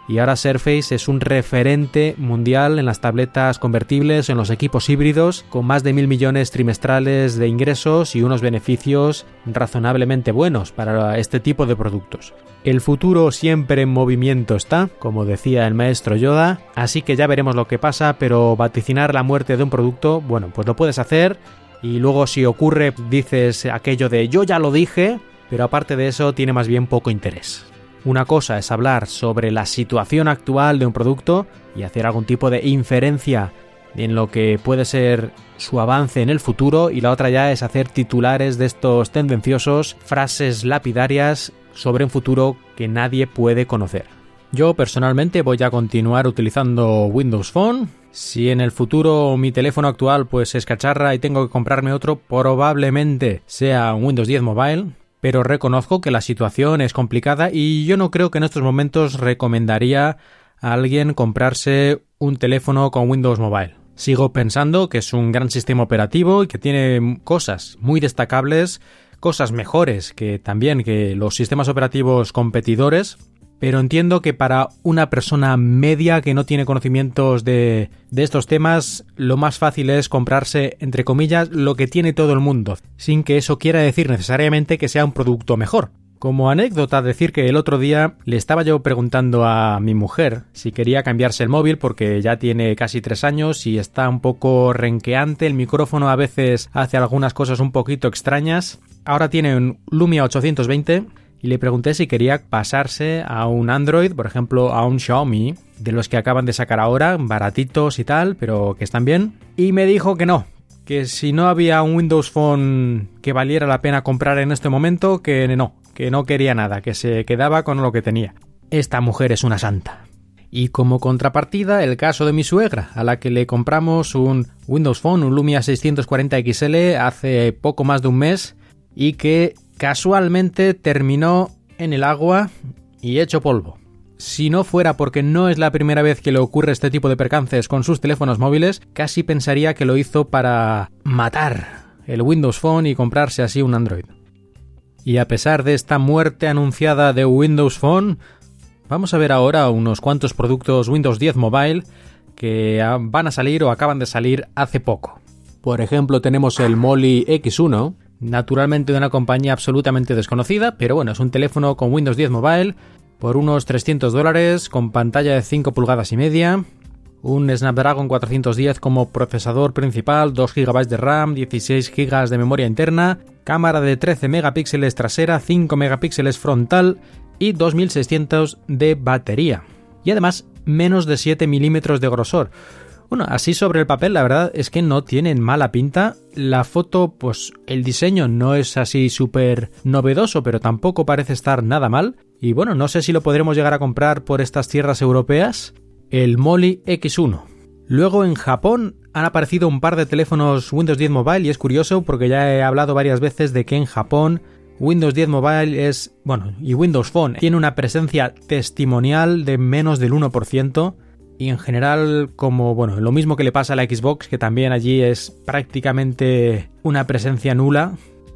y ahora Surface es un referente mundial en las tabletas convertibles, en los equipos híbridos, con más de mil millones trimestrales de ingresos y unos beneficios razonablemente buenos para este tipo de productos. El futuro siempre en movimiento está, como decía el maestro Yoda, así que ya veremos lo que pasa, pero vaticinar la muerte de un producto, bueno, pues lo puedes hacer y luego si ocurre dices aquello de yo ya lo dije, pero aparte de eso tiene más bien poco interés. Una cosa es hablar sobre la situación actual de un producto y hacer algún tipo de inferencia en lo que puede ser su avance en el futuro y la otra ya es hacer titulares de estos tendenciosos, frases lapidarias sobre un futuro que nadie puede conocer. Yo personalmente voy a continuar utilizando Windows Phone. Si en el futuro mi teléfono actual pues es cacharra y tengo que comprarme otro, probablemente sea un Windows 10 Mobile, pero reconozco que la situación es complicada y yo no creo que en estos momentos recomendaría a alguien comprarse un teléfono con Windows Mobile. Sigo pensando que es un gran sistema operativo y que tiene cosas muy destacables, cosas mejores que también que los sistemas operativos competidores, pero entiendo que para una persona media que no tiene conocimientos de, de, estos temas, lo más fácil es comprarse, entre comillas, lo que tiene todo el mundo, sin que eso quiera decir necesariamente que sea un producto mejor. Como anécdota, decir que el otro día le estaba yo preguntando a mi mujer si quería cambiarse el móvil porque ya tiene casi tres años y está un poco renqueante, el micrófono a veces hace algunas cosas un poquito extrañas. Ahora tiene un Lumia 820 y le pregunté si quería pasarse a un Android, por ejemplo, a un Xiaomi, de los que acaban de sacar ahora, baratitos y tal, pero que están bien. Y me dijo que no, que si no había un Windows Phone que valiera la pena comprar en este momento, que no, que no quería nada, que se quedaba con lo que tenía. Esta mujer es una santa. Y como contrapartida, el caso de mi suegra, a la que le compramos un Windows Phone, un Lumia 640 XL, hace poco más de un mes, y que casualmente terminó en el agua y hecho polvo. Si no fuera porque no es la primera vez que le ocurre este tipo de percances con sus teléfonos móviles, casi pensaría que lo hizo para matar el Windows Phone y comprarse así un Android. Y a pesar de esta muerte anunciada de Windows Phone, vamos a ver ahora unos cuantos productos Windows 10 Mobile que van a salir o acaban de salir hace poco. Por ejemplo, tenemos el Molly X1, naturalmente de una compañía absolutamente desconocida, pero bueno, es un teléfono con Windows 10 Mobile por unos 300 dólares, con pantalla de 5 pulgadas y media, un Snapdragon 410 como procesador principal, 2 GB de RAM, 16 GB de memoria interna, cámara de 13 megapíxeles trasera, 5 megapíxeles frontal y 2600 de batería. Y además menos de 7 milímetros de grosor, bueno, así sobre el papel, la verdad es que no tienen mala pinta. La foto, pues el diseño no es así súper novedoso, pero tampoco parece estar nada mal. Y bueno, no sé si lo podremos llegar a comprar por estas tierras europeas. El Molly X1. Luego en Japón han aparecido un par de teléfonos Windows 10 Mobile y es curioso porque ya he hablado varias veces de que en Japón Windows 10 Mobile es, bueno, y Windows Phone tiene una presencia testimonial de menos del 1% y en general como bueno lo mismo que le pasa a la Xbox que también allí es prácticamente una presencia nula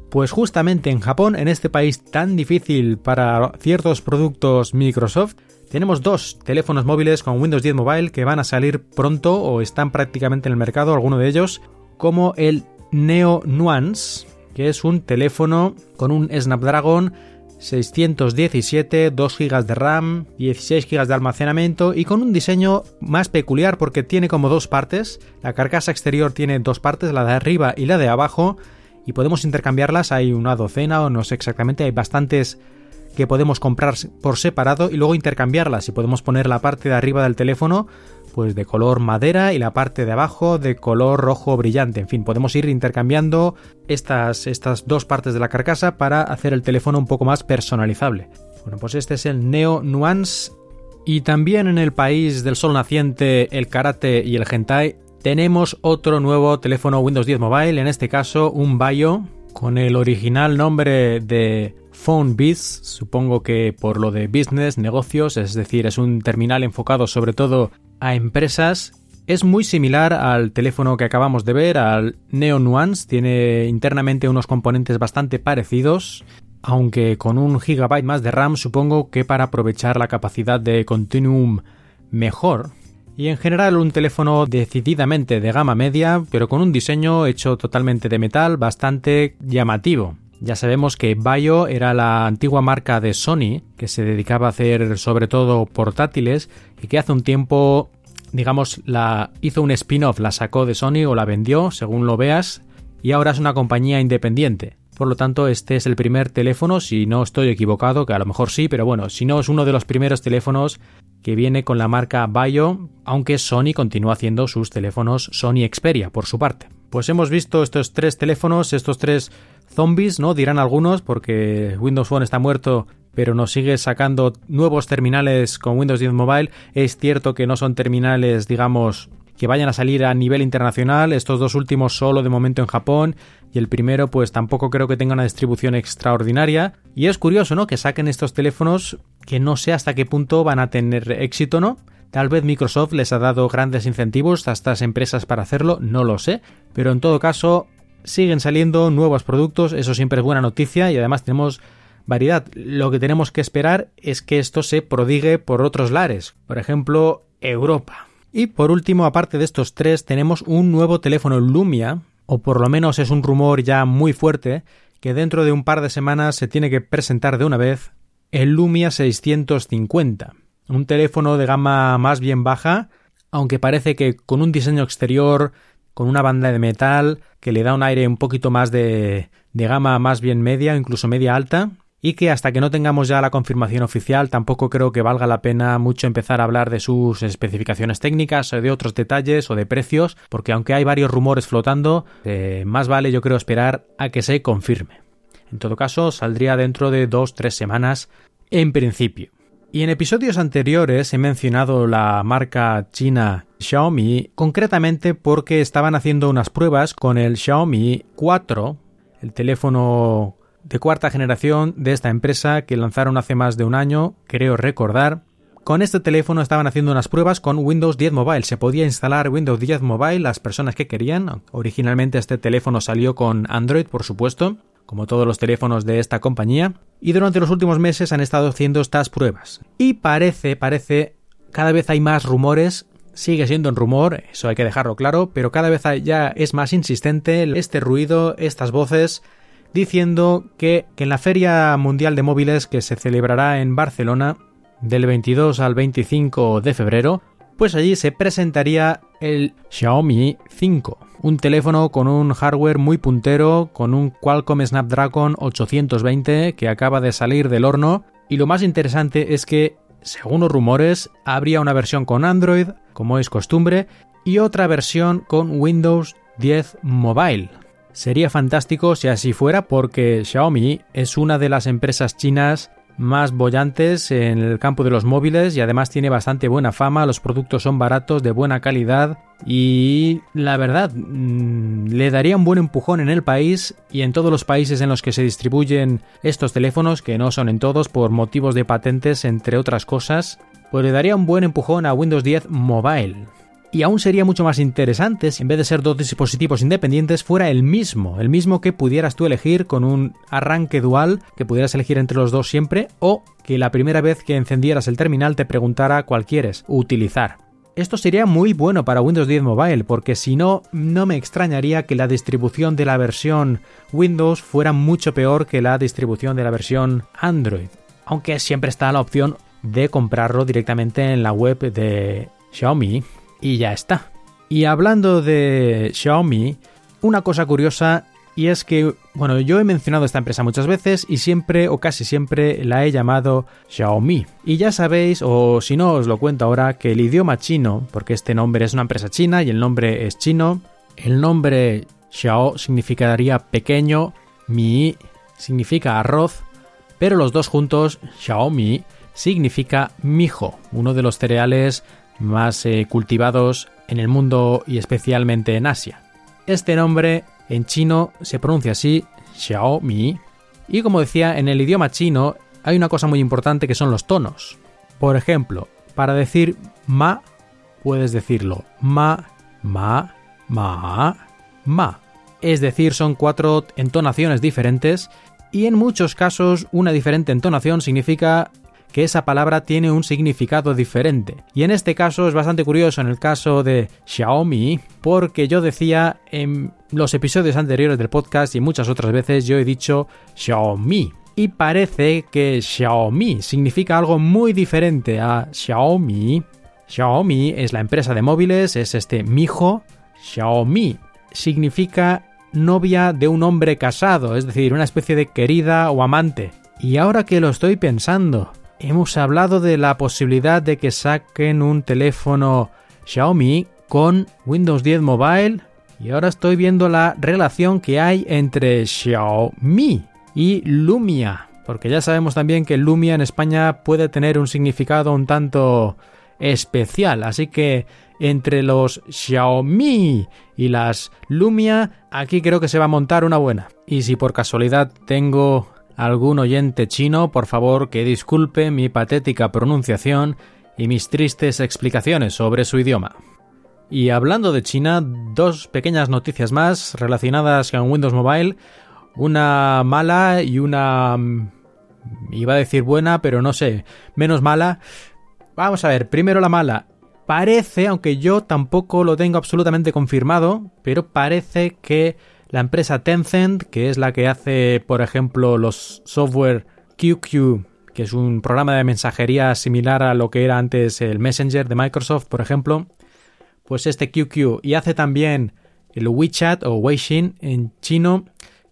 pues justamente en Japón en este país tan difícil para ciertos productos Microsoft tenemos dos teléfonos móviles con Windows 10 Mobile que van a salir pronto o están prácticamente en el mercado alguno de ellos como el Neo Nuance que es un teléfono con un Snapdragon 617, 2 GB de RAM, 16 GB de almacenamiento y con un diseño más peculiar porque tiene como dos partes. La carcasa exterior tiene dos partes, la de arriba y la de abajo, y podemos intercambiarlas. Hay una docena o no sé exactamente, hay bastantes que podemos comprar por separado y luego intercambiarlas y podemos poner la parte de arriba del teléfono pues de color madera y la parte de abajo de color rojo brillante. En fin, podemos ir intercambiando estas, estas dos partes de la carcasa para hacer el teléfono un poco más personalizable. Bueno, pues este es el Neo Nuance y también en el país del sol naciente, el karate y el hentai tenemos otro nuevo teléfono Windows 10 Mobile, en este caso un Bayo con el original nombre de Phone Biz, supongo que por lo de business, negocios, es decir, es un terminal enfocado sobre todo a empresas. Es muy similar al teléfono que acabamos de ver, al Neo Nuance, tiene internamente unos componentes bastante parecidos, aunque con un gigabyte más de RAM supongo que para aprovechar la capacidad de Continuum mejor. Y en general un teléfono decididamente de gama media, pero con un diseño hecho totalmente de metal bastante llamativo. Ya sabemos que Bayo era la antigua marca de Sony, que se dedicaba a hacer sobre todo portátiles y que hace un tiempo, digamos, la hizo un spin-off, la sacó de Sony o la vendió, según lo veas, y ahora es una compañía independiente. Por lo tanto, este es el primer teléfono, si no estoy equivocado, que a lo mejor sí, pero bueno, si no es uno de los primeros teléfonos que viene con la marca Bayo, aunque Sony continúa haciendo sus teléfonos Sony Xperia por su parte. Pues hemos visto estos tres teléfonos, estos tres zombies, ¿no? Dirán algunos, porque Windows Phone está muerto, pero nos sigue sacando nuevos terminales con Windows 10 Mobile. Es cierto que no son terminales, digamos, que vayan a salir a nivel internacional, estos dos últimos solo de momento en Japón y el primero pues tampoco creo que tenga una distribución extraordinaria y es curioso, ¿no? que saquen estos teléfonos que no sé hasta qué punto van a tener éxito, ¿no? Tal vez Microsoft les ha dado grandes incentivos a estas empresas para hacerlo, no lo sé, pero en todo caso siguen saliendo nuevos productos, eso siempre es buena noticia y además tenemos variedad. Lo que tenemos que esperar es que esto se prodigue por otros lares, por ejemplo, Europa. Y por último, aparte de estos tres, tenemos un nuevo teléfono Lumia, o por lo menos es un rumor ya muy fuerte, que dentro de un par de semanas se tiene que presentar de una vez el Lumia 650, un teléfono de gama más bien baja, aunque parece que con un diseño exterior, con una banda de metal que le da un aire un poquito más de, de gama más bien media, incluso media alta, y que hasta que no tengamos ya la confirmación oficial tampoco creo que valga la pena mucho empezar a hablar de sus especificaciones técnicas o de otros detalles o de precios, porque aunque hay varios rumores flotando, eh, más vale yo creo esperar a que se confirme. En todo caso, saldría dentro de dos tres semanas en principio. Y en episodios anteriores he mencionado la marca china Xiaomi, concretamente porque estaban haciendo unas pruebas con el Xiaomi 4, el teléfono de cuarta generación de esta empresa que lanzaron hace más de un año, creo recordar. Con este teléfono estaban haciendo unas pruebas con Windows 10 Mobile. Se podía instalar Windows 10 Mobile las personas que querían. Originalmente este teléfono salió con Android, por supuesto, como todos los teléfonos de esta compañía. Y durante los últimos meses han estado haciendo estas pruebas. Y parece, parece, cada vez hay más rumores sigue siendo un rumor, eso hay que dejarlo claro, pero cada vez ya es más insistente este ruido, estas voces diciendo que, en la Feria Mundial de Móviles que se celebrará en Barcelona del 22 al 25 de febrero, pues allí se presentaría el Xiaomi 5, un teléfono con un hardware muy puntero, con un Qualcomm Snapdragon 820 que acaba de salir del horno, y lo más interesante es que, según los rumores, habría una versión con Android, como es costumbre, y otra versión con Windows 10 Mobile, Sería fantástico si así fuera porque Xiaomi es una de las empresas chinas más bollantes en el campo de los móviles y además tiene bastante buena fama, los productos son baratos, de buena calidad y la verdad mm, le daría un buen empujón en el país y en todos los países en los que se distribuyen estos teléfonos, que no son en todos por motivos de patentes entre otras cosas, pues le daría un buen empujón a Windows 10 Mobile y aún sería mucho más interesante si en vez de ser dos dispositivos independientes fuera el mismo, el mismo que pudieras tú elegir con un arranque dual, que pudieras elegir entre los dos siempre, o que la primera vez que encendieras el terminal te preguntara cuál quieres utilizar. Esto sería muy bueno para Windows 10 Mobile, porque si no, no me extrañaría que la distribución de la versión Windows fuera mucho peor que la distribución de la versión Android. Aunque siempre está la opción de comprarlo directamente en la web de Xiaomi, y ya está. Y hablando de Xiaomi, una cosa curiosa y es que Bueno, yo he mencionado esta empresa muchas veces y siempre o casi siempre la he llamado Xiaomi. Y ya sabéis, o si no os lo cuento ahora, que el idioma chino, porque este nombre es una empresa china y el nombre es chino, el nombre Xiao significaría pequeño, Mi significa arroz, pero los dos juntos, Xiaomi, significa mijo, uno de los cereales más eh, cultivados en el mundo y especialmente en Asia. Este nombre en chino se pronuncia así, Xiaomi. Y como decía, en el idioma chino hay una cosa muy importante que son los tonos. Por ejemplo, para decir ma, puedes decirlo ma, ma, ma, ma. Es decir, son cuatro entonaciones diferentes y en muchos casos una diferente entonación significa que esa palabra tiene un significado diferente. Y en este caso es bastante curioso en el caso de Xiaomi, porque yo decía en los episodios anteriores del podcast y muchas otras veces yo he dicho Xiaomi. Y parece que Xiaomi significa algo muy diferente a Xiaomi. Xiaomi es la empresa de móviles, es este mijo. Xiaomi significa novia de un hombre casado, es decir, una especie de querida o amante. Y ahora que lo estoy pensando, hemos hablado de la posibilidad de que saquen un teléfono Xiaomi con Windows 10 Mobile y ahora estoy viendo la relación que hay entre Xiaomi y Lumia, porque ya sabemos también que Lumia en España puede tener un significado un tanto especial, así que entre los Xiaomi y las Lumia, aquí creo que se va a montar una buena. Y si por casualidad tengo algún oyente chino, por favor que disculpe mi patética pronunciación y mis tristes explicaciones sobre su idioma. Y hablando de China, dos pequeñas noticias más relacionadas con Windows Mobile, una mala y una... Mm, iba a decir buena, pero no sé, menos mala. Vamos a ver, primero la mala. Parece, aunque yo tampoco lo tengo absolutamente confirmado, pero parece que la empresa Tencent, que es la que hace, por ejemplo, los software QQ, que es un programa de mensajería similar a lo que era antes el Messenger de Microsoft, por ejemplo, pues este QQ y hace también el WeChat o Weixin en chino,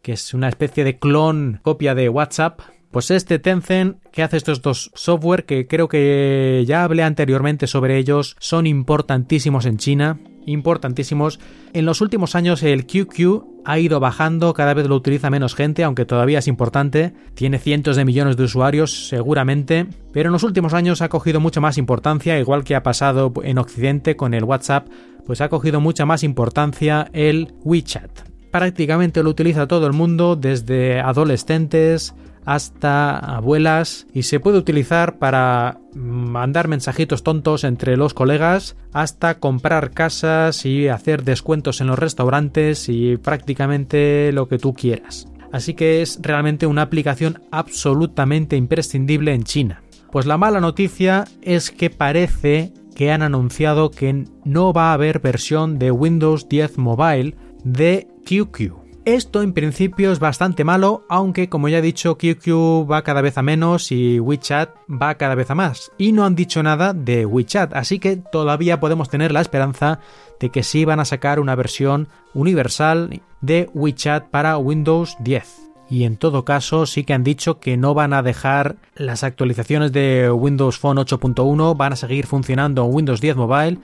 que es una especie de clon copia de WhatsApp, pues este Tencent que hace estos dos software que creo que ya hablé anteriormente sobre ellos, son importantísimos en China, importantísimos. En los últimos años el QQ ha ido bajando, cada vez lo utiliza menos gente, aunque todavía es importante, tiene cientos de millones de usuarios seguramente, pero en los últimos años ha cogido mucha más importancia, igual que ha pasado en Occidente con el WhatsApp, pues ha cogido mucha más importancia el WeChat. Prácticamente lo utiliza todo el mundo, desde adolescentes, hasta abuelas y se puede utilizar para mandar mensajitos tontos entre los colegas hasta comprar casas y hacer descuentos en los restaurantes y prácticamente lo que tú quieras. Así que es realmente una aplicación absolutamente imprescindible en China. Pues la mala noticia es que parece que han anunciado que no va a haber versión de Windows 10 Mobile de QQ. Esto en principio es bastante malo, aunque como ya he dicho, QQ va cada vez a menos y WeChat va cada vez a más. Y no han dicho nada de WeChat, así que todavía podemos tener la esperanza de que sí van a sacar una versión universal de WeChat para Windows 10 y en todo caso sí que han dicho que no van a dejar las actualizaciones de Windows Phone 8.1, van a seguir funcionando en Windows 10 Mobile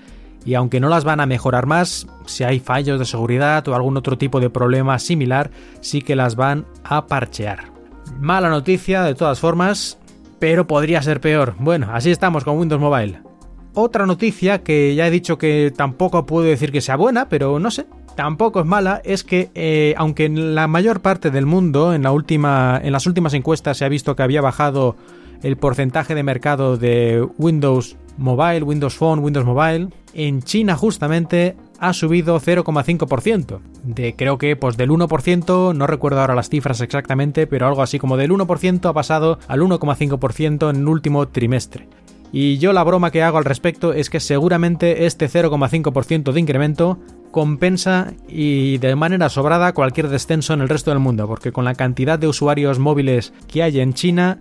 y aunque no las van a mejorar más, si hay fallos de seguridad o algún otro tipo de problema similar, sí que las van a parchear. Mala noticia de todas formas, pero podría ser peor. Bueno, así estamos con Windows Mobile. Otra noticia que ya he dicho que tampoco puedo decir que sea buena, pero no sé, tampoco es mala, es que eh, aunque en la mayor parte del mundo, en, la última, en las últimas encuestas se ha visto que había bajado el porcentaje de mercado de Windows Mobile, Windows Phone, Windows Mobile, en China justamente ha subido 0,5%. De creo que pues del 1%, no recuerdo ahora las cifras exactamente, pero algo así como del 1% ha pasado al 1,5% en el último trimestre. Y yo la broma que hago al respecto es que seguramente este 0,5% de incremento compensa y de manera sobrada cualquier descenso en el resto del mundo, porque con la cantidad de usuarios móviles que hay en China,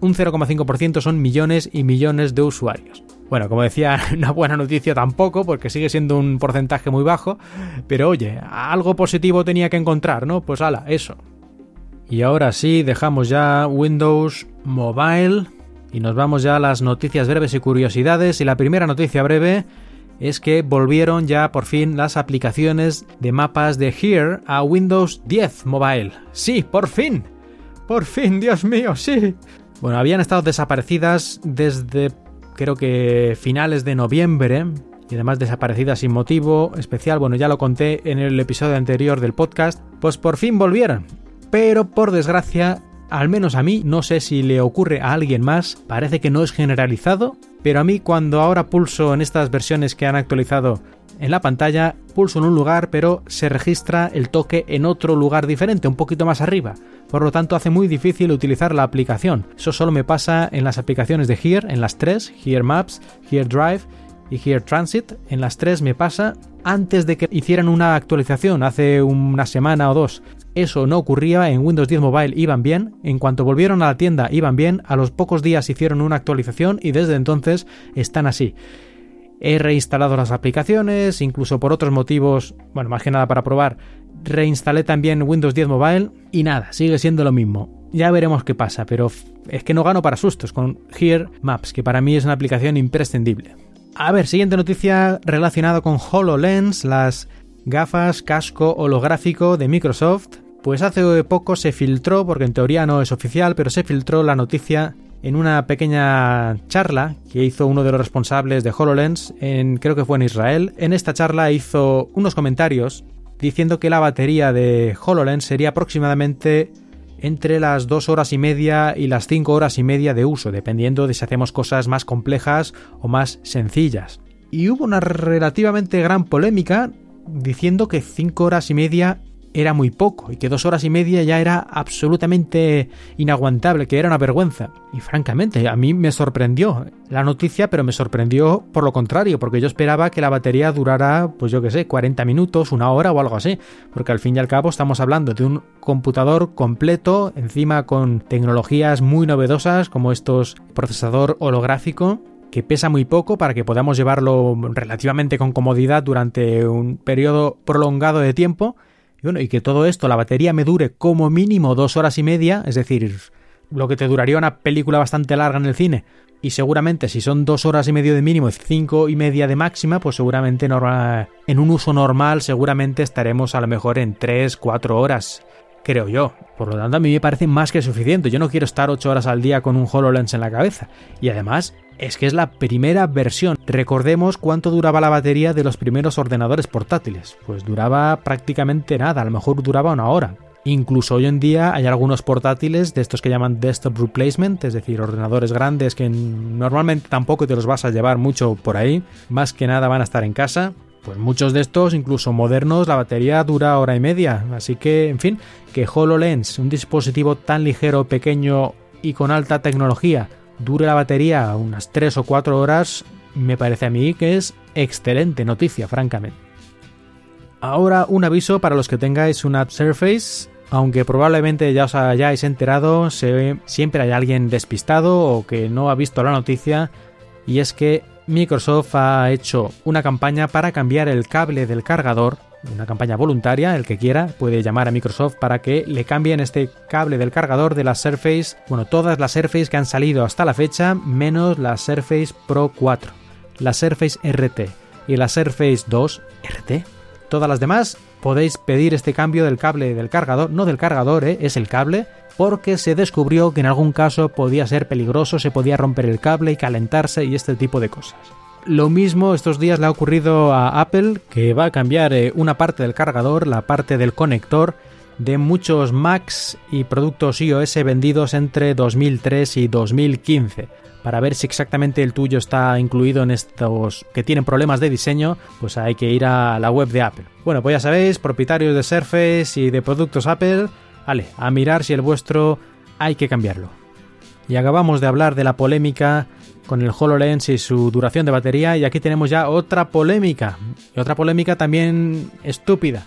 un 0,5% son millones y millones de usuarios. Bueno, como decía, una buena noticia tampoco, porque sigue siendo un porcentaje muy bajo, pero oye, algo positivo tenía que encontrar, ¿no? Pues ala, eso. Y ahora sí, dejamos ya Windows Mobile y nos vamos ya a las noticias breves y curiosidades. Y la primera noticia breve es que volvieron ya por fin las aplicaciones de mapas de Here a Windows 10 Mobile. Sí, por fin. Por fin, Dios mío, sí. Bueno, habían estado desaparecidas desde creo que finales de noviembre y además desaparecidas sin motivo especial. Bueno, ya lo conté en el episodio anterior del podcast. Pues por fin volvieron. Pero por desgracia al menos a mí, no sé si le ocurre a alguien más, parece que no es generalizado, pero a mí cuando ahora pulso en estas versiones que han actualizado en la pantalla, pulso en un lugar, pero se registra el toque en otro lugar diferente, un poquito más arriba. Por lo tanto, hace muy difícil utilizar la aplicación. Eso solo me pasa en las aplicaciones de Here, en las tres, Here Maps, Here Drive y Here Transit. En las tres me pasa antes de que hicieran una actualización hace una semana o dos. Eso no ocurría en Windows 10 Mobile, iban bien. En cuanto volvieron a la tienda, iban bien. A los pocos días hicieron una actualización y desde entonces están así. He reinstalado las aplicaciones, incluso por otros motivos, bueno, más que nada para probar, reinstalé también Windows 10 Mobile y nada, sigue siendo lo mismo. Ya veremos qué pasa, pero es que no gano para sustos con Here Maps, que para mí es una aplicación imprescindible. A ver, siguiente noticia relacionada con HoloLens, las gafas casco holográfico de Microsoft pues hace poco se filtró, porque en teoría no es oficial, pero se filtró la noticia en una pequeña charla que hizo uno de los responsables de HoloLens, en, creo que fue en Israel. En esta charla hizo unos comentarios diciendo que la batería de HoloLens sería aproximadamente entre las dos horas y media y las cinco horas y media de uso, dependiendo de si hacemos cosas más complejas o más sencillas. Y hubo una relativamente gran polémica diciendo que cinco horas y media era muy poco y que dos horas y media ya era absolutamente inaguantable, que era una vergüenza. Y francamente, a mí me sorprendió la noticia, pero me sorprendió por lo contrario, porque yo esperaba que la batería durara, pues yo qué sé, 40 minutos, una hora o algo así, porque al fin y al cabo estamos hablando de un computador completo, encima con tecnologías muy novedosas como estos procesador holográfico que pesa muy poco para que podamos llevarlo relativamente con comodidad durante un periodo prolongado de tiempo y bueno, y que todo esto, la batería me dure como mínimo dos horas y media, es decir, lo que te duraría una película bastante larga en el cine. Y seguramente si son dos horas y medio de mínimo y cinco y media de máxima, pues seguramente en un uso normal seguramente estaremos a lo mejor en tres, cuatro horas creo yo. Por lo tanto, a mí me parece más que suficiente. Yo no quiero estar 8 horas al día con un HoloLens en la cabeza. Y además, es que es la primera versión. Recordemos cuánto duraba la batería de los primeros ordenadores portátiles. Pues duraba prácticamente nada, a lo mejor duraba una hora. Incluso hoy en día hay algunos portátiles de estos que llaman desktop replacement, es decir, ordenadores grandes que normalmente tampoco te los vas a llevar mucho por ahí, más que nada van a estar en casa pues muchos de estos, incluso modernos, la batería dura hora y media. Así que, en fin, que HoloLens, un dispositivo tan ligero, pequeño y con alta tecnología, dure la batería unas 3 o 4 horas, me parece a mí que es excelente noticia, francamente. Ahora un aviso para los que tengáis una Surface, aunque probablemente ya os hayáis enterado, siempre hay alguien despistado o que no ha visto la noticia, y es que Microsoft ha hecho una campaña para cambiar el cable del cargador, una campaña voluntaria, el que quiera puede llamar a Microsoft para que le cambien este cable del cargador de las Surface, bueno, todas las Surface que han salido hasta la fecha, menos la Surface Pro 4, la Surface RT y la Surface 2 RT. Todas las demás podéis pedir este cambio del cable del cargador, no del cargador, ¿eh? es el cable, porque se descubrió que en algún caso podía ser peligroso, se podía romper el cable y calentarse y este tipo de cosas. Lo mismo estos días le ha ocurrido a Apple, que va a cambiar eh, una parte del cargador, la parte del conector, de muchos Macs y productos iOS vendidos entre 2003 y 2015. Para ver si exactamente el tuyo está incluido en estos que tienen problemas de diseño, pues hay que ir a la web de Apple. Bueno, pues ya sabéis, propietarios de Surface y de productos Apple, Vale, a mirar si el vuestro hay que cambiarlo. Y acabamos de hablar de la polémica con el HoloLens y su duración de batería y aquí tenemos ya otra polémica. Y otra polémica también estúpida.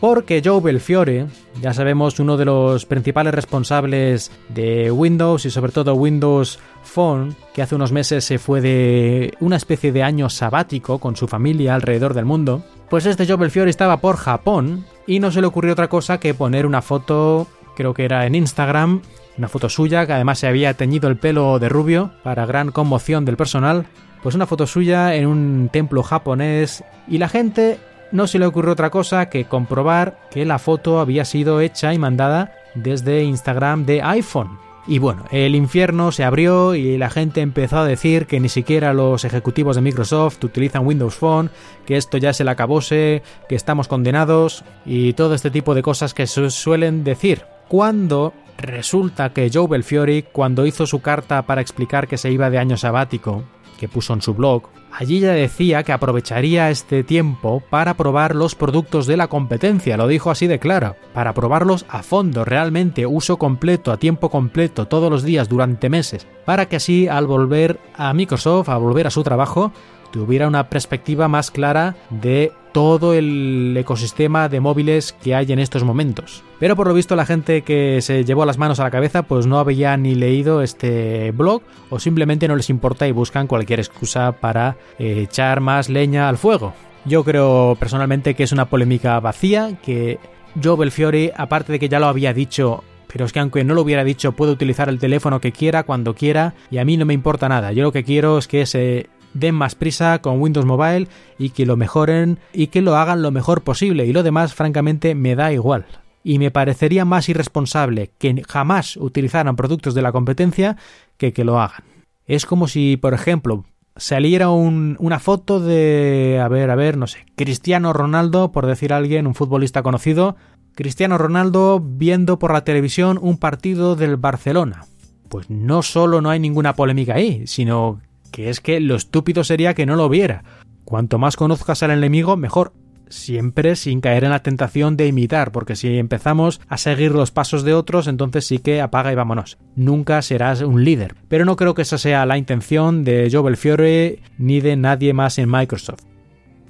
Porque Joe Belfiore, ya sabemos, uno de los principales responsables de Windows y sobre todo Windows Phone, que hace unos meses se fue de una especie de año sabático con su familia alrededor del mundo, pues este Joe Belfiore estaba por Japón y no se le ocurrió otra cosa que poner una foto creo que era en Instagram, una foto suya que además se había teñido el pelo de rubio para gran conmoción del personal, pues una foto suya en un templo japonés y la gente no se le ocurrió otra cosa que comprobar que la foto había sido hecha y mandada desde Instagram de iPhone. Y bueno, el infierno se abrió y la gente empezó a decir que ni siquiera los ejecutivos de Microsoft utilizan Windows Phone, que esto ya se le acabose, que estamos condenados y todo este tipo de cosas que se suelen decir. Cuando resulta que Joe Belfiore, cuando hizo su carta para explicar que se iba de año sabático, que puso en su blog, allí ya decía que aprovecharía este tiempo para probar los productos de la competencia, lo dijo así de claro, para probarlos a fondo, realmente, uso completo, a tiempo completo, todos los días, durante meses, para que así al volver a Microsoft, a volver a su trabajo, tuviera una perspectiva más clara de todo el ecosistema de móviles que hay en estos momentos. Pero por lo visto la gente que se llevó las manos a la cabeza pues no había ni leído este blog o simplemente no les importa y buscan cualquier excusa para echar más leña al fuego. Yo creo personalmente que es una polémica vacía, que Joe Belfiore, aparte de que ya lo había dicho pero es que aunque no lo hubiera dicho, puede utilizar el teléfono que quiera, cuando quiera, y a mí no me importa nada. Yo lo que quiero es que se den más prisa con Windows Mobile y que lo mejoren y que lo hagan lo mejor posible y lo demás francamente me da igual. Y me parecería más irresponsable que jamás utilizaran productos de la competencia que que lo hagan. Es como si, por ejemplo, saliera una foto de, a ver, a ver, no sé, Cristiano Ronaldo, por decir alguien, un futbolista conocido, Cristiano Ronaldo viendo por la televisión un partido del Barcelona. Pues no solo no hay ninguna polémica ahí, sino que es que lo estúpido sería que no lo viera. Cuanto más conozcas al enemigo, mejor. Siempre sin caer en la tentación de imitar, porque si empezamos a seguir los pasos de otros, entonces sí que apaga y vámonos. Nunca serás un líder. Pero no creo que esa sea la intención de Joe Belfiore ni de nadie más en Microsoft.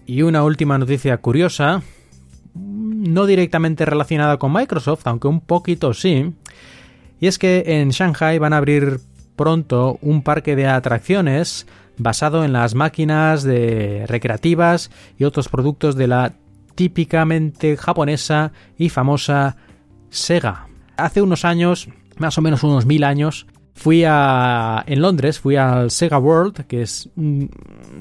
Y una última noticia curiosa, no directamente relacionada con Microsoft, aunque un poquito sí, y es que en Shanghai van a abrir pronto un parque de atracciones basado en las máquinas de recreativas y otros productos de la típicamente japonesa y famosa Sega. Hace unos años, más o menos unos mil años, fui a en Londres, fui al Sega World, que es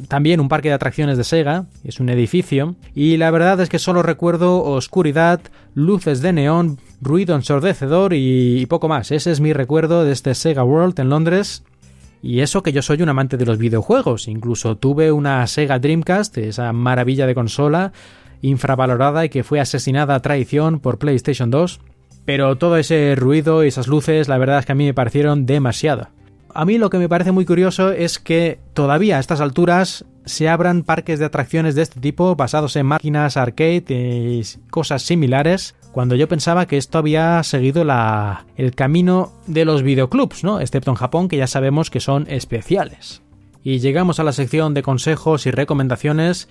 también un parque de atracciones de Sega, es un edificio, y la verdad es que solo recuerdo oscuridad, luces de neón, ruido ensordecedor y, poco más. Ese es mi recuerdo de este Sega World en Londres. Y eso que yo soy un amante de los videojuegos. Incluso tuve una Sega Dreamcast, esa maravilla de consola, infravalorada y que fue asesinada a traición por PlayStation 2. Pero todo ese ruido y esas luces, la verdad es que a mí me parecieron demasiado. A mí lo que me parece muy curioso es que todavía a estas alturas se abran parques de atracciones de este tipo basados en máquinas arcade y cosas similares cuando yo pensaba que esto había seguido la, el camino de los videoclubs, ¿no? Excepto en Japón, que ya sabemos que son especiales. Y llegamos a la sección de consejos y recomendaciones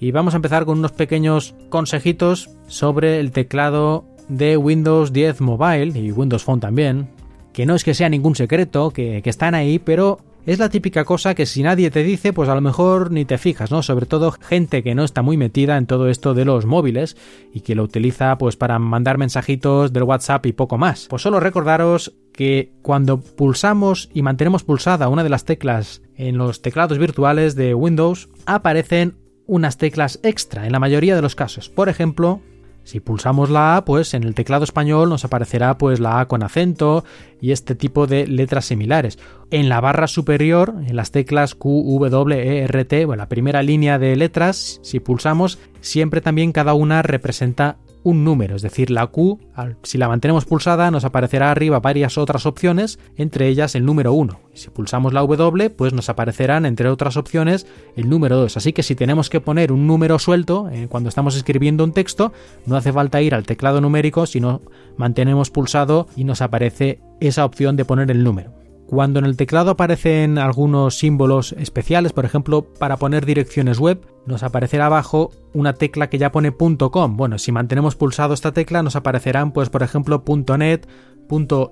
y vamos a empezar con unos pequeños consejitos sobre el teclado de Windows 10 Mobile y Windows Phone también, que no es que sea ningún secreto, que, que están ahí, pero es la típica cosa que si nadie te dice, pues a lo mejor ni te fijas, ¿no? Sobre todo gente que no está muy metida en todo esto de los móviles y que lo utiliza pues para mandar mensajitos del WhatsApp y poco más. Pues solo recordaros que cuando pulsamos y mantenemos pulsada una de las teclas en los teclados virtuales de Windows, aparecen unas teclas extra en la mayoría de los casos. Por ejemplo, si pulsamos la A, pues en el teclado español nos aparecerá pues la A con acento y este tipo de letras similares. En la barra superior, en las teclas Q, W, E, R, T, bueno, la primera línea de letras, si pulsamos, siempre también cada una representa un número, es decir, la Q, si la mantenemos pulsada, nos aparecerá arriba varias otras opciones, entre ellas el número 1. Si pulsamos la W, pues nos aparecerán, entre otras opciones, el número 2. Así que si tenemos que poner un número suelto eh, cuando estamos escribiendo un texto, no hace falta ir al teclado numérico, sino mantenemos pulsado y nos aparece esa opción de poner el número. Cuando en el teclado aparecen algunos símbolos especiales, por ejemplo, para poner direcciones web, nos aparecerá abajo una tecla que ya pone .com. Bueno, si mantenemos pulsado esta tecla, nos aparecerán, pues, por ejemplo, .net,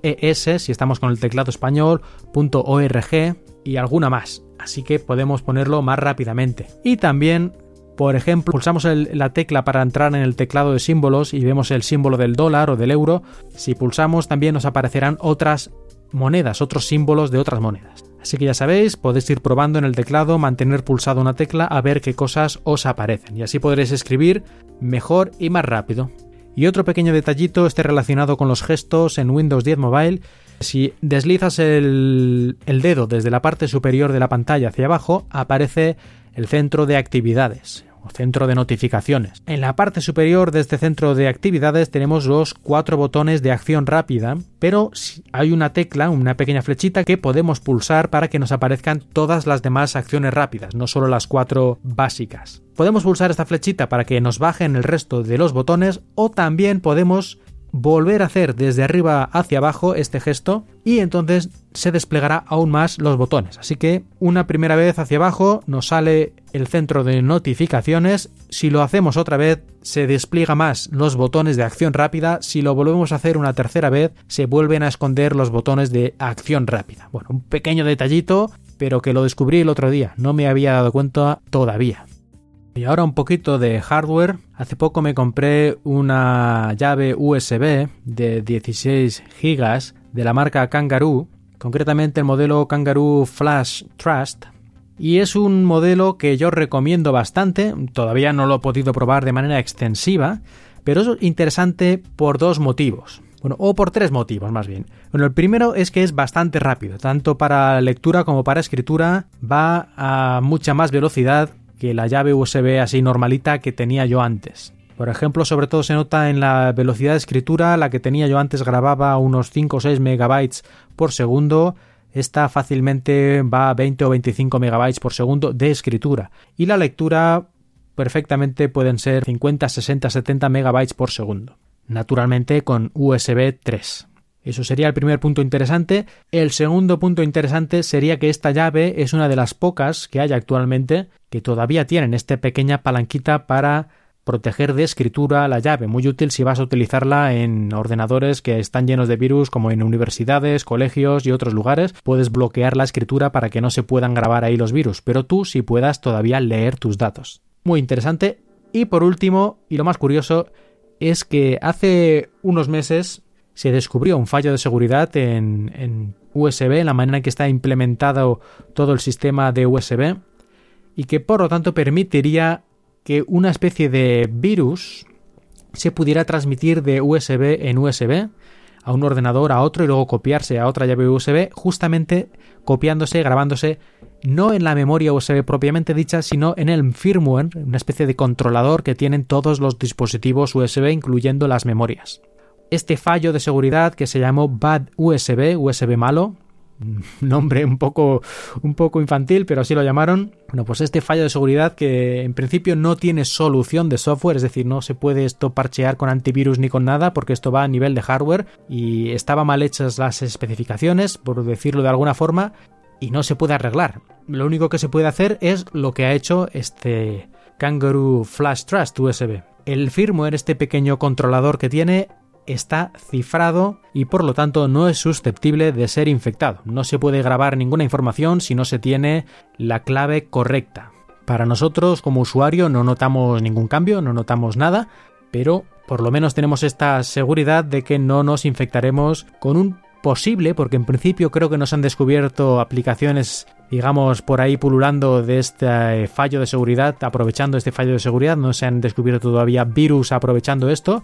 .es, si estamos con el teclado español, .org y alguna más. Así que podemos ponerlo más rápidamente. Y también Por ejemplo, pulsamos la tecla para entrar en el teclado de símbolos y vemos el símbolo del dólar o del euro. Si pulsamos también nos aparecerán otras monedas, otros símbolos de otras monedas. Así que ya sabéis, podéis ir probando en el teclado, mantener pulsado una tecla a ver qué cosas os aparecen y así podréis escribir mejor y más rápido. Y otro pequeño detallito este relacionado con los gestos en Windows 10 Mobile. Si deslizas el dedo desde la parte superior de la pantalla hacia abajo, aparece el centro de actividades centro de notificaciones. En la parte superior de este centro de actividades tenemos los cuatro botones de acción rápida, pero hay una tecla, una pequeña flechita que podemos pulsar para que nos aparezcan todas las demás acciones rápidas, no solo las cuatro básicas. Podemos pulsar esta flechita para que nos bajen el resto de los botones o también podemos volver a hacer desde arriba hacia abajo este gesto y entonces se desplegará aún más los botones. Así que una primera vez hacia abajo nos sale el centro de notificaciones. Si lo hacemos otra vez se despliega más los botones de acción rápida. Si lo volvemos a hacer una tercera vez se vuelven a esconder los botones de acción rápida. Bueno, un pequeño detallito pero que lo descubrí el otro día. No me había dado cuenta todavía. Y ahora un poquito de hardware. Hace poco me compré una llave USB de 16 GB de la marca Kangaroo, concretamente el modelo Kangaroo Flash Trust. Y es un modelo que yo recomiendo bastante, todavía no lo he podido probar de manera extensiva, pero es interesante por dos motivos. Bueno, o por tres motivos más bien. Bueno, el primero es que es bastante rápido, tanto para lectura como para escritura, va a mucha más velocidad que la llave USB así normalita que tenía yo antes. Por ejemplo, sobre todo se nota en la velocidad de escritura, la que tenía yo antes grababa unos 5 o 6 megabytes por segundo, esta fácilmente va a 20 o 25 megabytes por segundo de escritura. Y la lectura perfectamente pueden ser 50, 60, 70 megabytes por segundo. Naturalmente con USB 3. Eso sería el primer punto interesante. El segundo punto interesante sería que esta llave es una de las pocas que hay actualmente que todavía tienen esta pequeña palanquita para proteger de escritura la llave, muy útil si vas a utilizarla en ordenadores que están llenos de virus como en universidades, colegios y otros lugares, puedes bloquear la escritura para que no se puedan grabar ahí los virus, pero tú sí puedas todavía leer tus datos. Muy interesante. Y por último, y lo más curioso, es que hace unos meses se descubrió un fallo de seguridad en, USB, en la manera en que está implementado todo el sistema de USB, y que por lo tanto permitiría que una especie de virus se pudiera transmitir de USB en USB a un ordenador a otro y luego copiarse a otra llave USB, justamente copiándose, grabándose no en la memoria USB propiamente dicha, sino en el firmware, una especie de controlador que tienen todos los dispositivos USB, incluyendo las memorias. Este fallo de seguridad que se llamó Bad USB, USB malo, nombre un poco, un poco infantil, pero así lo llamaron. Bueno, pues este fallo de seguridad que en principio no tiene solución de software, es decir, no se puede esto parchear con antivirus ni con nada, porque esto va a nivel de hardware y estaban mal hechas las especificaciones, por decirlo de alguna forma, y no se puede arreglar. Lo único que se puede hacer es lo que ha hecho este Kangaroo Flash Trust USB. El firmware, este pequeño controlador que tiene, está cifrado y por lo tanto no es susceptible de ser infectado. No se puede grabar ninguna información si no se tiene la clave correcta. Para nosotros como usuario no notamos ningún cambio, no notamos nada, pero por lo menos tenemos esta seguridad de que no nos infectaremos con un posible, porque en principio creo que nos han descubierto aplicaciones, digamos, por ahí pululando de este fallo de seguridad, aprovechando este fallo de seguridad, no se han descubierto todavía virus aprovechando esto,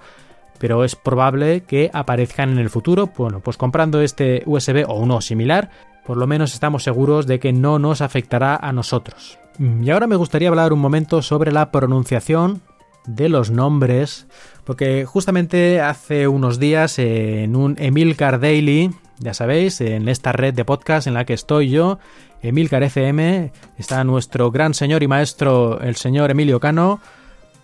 pero es probable que aparezcan en el futuro. Bueno, pues comprando este USB o uno similar, por lo menos estamos seguros de que no nos afectará a nosotros. Y ahora me gustaría hablar un momento sobre la pronunciación de los nombres, porque justamente hace unos días en un Emilcar Daily, ya sabéis, en esta red de podcast en la que estoy yo, Emilcar FM, está nuestro gran señor y maestro, el señor Emilio Cano,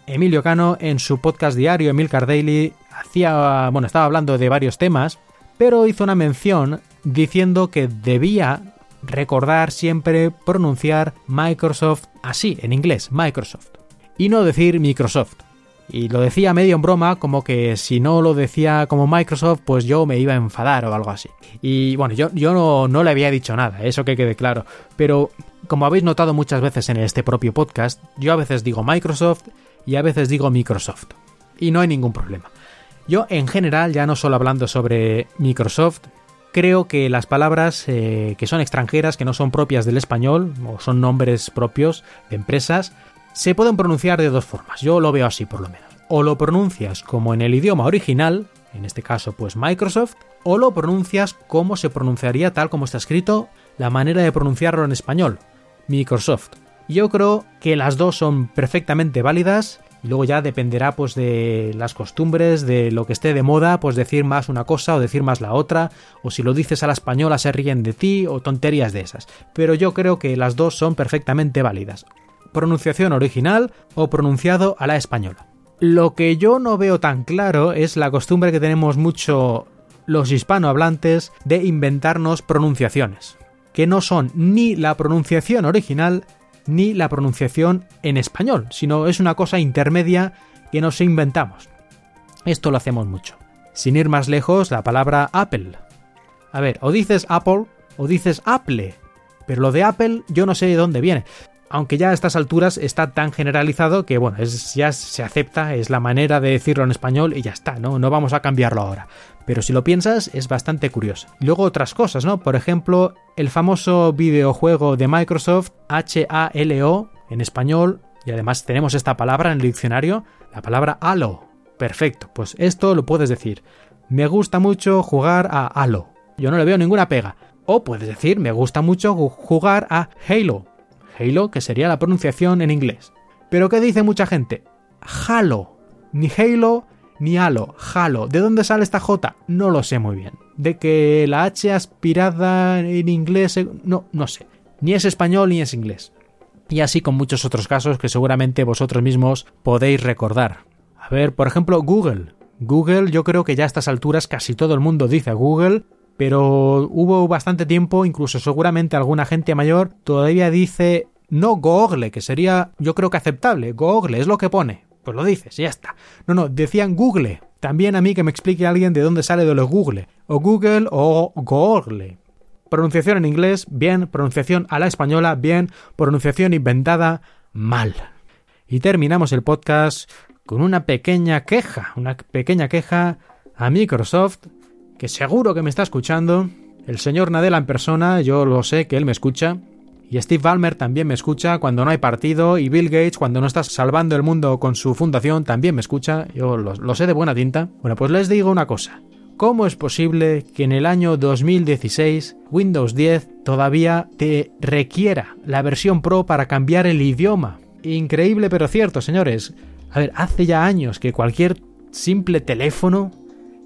Emilio Cano en su podcast diario Emilcar Daily hacía, bueno, estaba hablando de varios temas, pero hizo una mención diciendo que debía recordar siempre pronunciar Microsoft así, en inglés, Microsoft, y no decir Microsoft. Y lo decía medio en broma, como que si no lo decía como Microsoft, pues yo me iba a enfadar o algo así. Y bueno, yo, yo no, no le había dicho nada, eso que quede claro. Pero como habéis notado muchas veces en este propio podcast, yo a veces digo Microsoft y a veces digo Microsoft. Y no hay ningún problema. Yo en general, ya no solo hablando sobre Microsoft, creo que las palabras eh, que son extranjeras, que no son propias del español, o son nombres propios de empresas, se pueden pronunciar de dos formas. Yo lo veo así por lo menos. O lo pronuncias como en el idioma original, en este caso pues Microsoft, o lo pronuncias como se pronunciaría tal como está escrito, la manera de pronunciarlo en español, Microsoft. Yo creo que las dos son perfectamente válidas y luego ya dependerá pues de las costumbres, de lo que esté de moda, pues decir más una cosa o decir más la otra, o si lo dices a la española se ríen de ti o tonterías de esas. Pero yo creo que las dos son perfectamente válidas. Pronunciación original o pronunciado a la española. Lo que yo no veo tan claro es la costumbre que tenemos mucho los hispanohablantes de inventarnos pronunciaciones, que no son ni la pronunciación original ni la pronunciación en español, sino es una cosa intermedia que nos inventamos. Esto lo hacemos mucho. Sin ir más lejos, la palabra Apple. A ver, o dices Apple o dices Apple, pero lo de Apple yo no sé de dónde viene aunque ya a estas alturas está tan generalizado que bueno, es, ya se acepta, es la manera de decirlo en español y ya está, ¿no? No vamos a cambiarlo ahora. Pero si lo piensas, es bastante curioso. luego otras cosas, ¿no? Por ejemplo, el famoso videojuego de Microsoft, H-A-L-O, en español, y además tenemos esta palabra en el diccionario, la palabra Halo. Perfecto, pues esto lo puedes decir. Me gusta mucho jugar a Halo. Yo no le veo ninguna pega. O puedes decir, me gusta mucho jugar a Halo. Halo, que sería la pronunciación en inglés. Pero ¿qué dice mucha gente? Halo. Ni Halo ni Halo. Halo. ¿De dónde sale esta J? No lo sé muy bien. De que la H aspirada en inglés... No, no sé. Ni es español ni es inglés. Y así con muchos otros casos que seguramente vosotros mismos podéis recordar. A ver, por ejemplo, Google. Google, yo creo que ya a estas alturas casi todo el mundo dice Google pero hubo bastante tiempo, incluso seguramente alguna gente mayor todavía dice no Google, que sería yo creo que aceptable. Google es lo que pone. Pues lo dices, ya está. No, no, decían Google. También a mí que me explique alguien de dónde sale de lo Google. O Google o Google. Pronunciación en inglés, bien. Pronunciación a la española, bien. Pronunciación inventada, mal. Y terminamos el podcast con una pequeña queja, una pequeña queja a Microsoft que seguro que me está escuchando, el señor Nadella en persona, yo lo sé que él me escucha, y Steve Ballmer también me escucha cuando no hay partido, y Bill Gates cuando no está salvando el mundo con su fundación también me escucha, yo lo, lo sé de buena tinta. Bueno, pues les digo una cosa. ¿Cómo es posible que en el año 2016 Windows 10 todavía te requiera la versión Pro para cambiar el idioma? Increíble pero cierto, señores. A ver, hace ya años que cualquier simple teléfono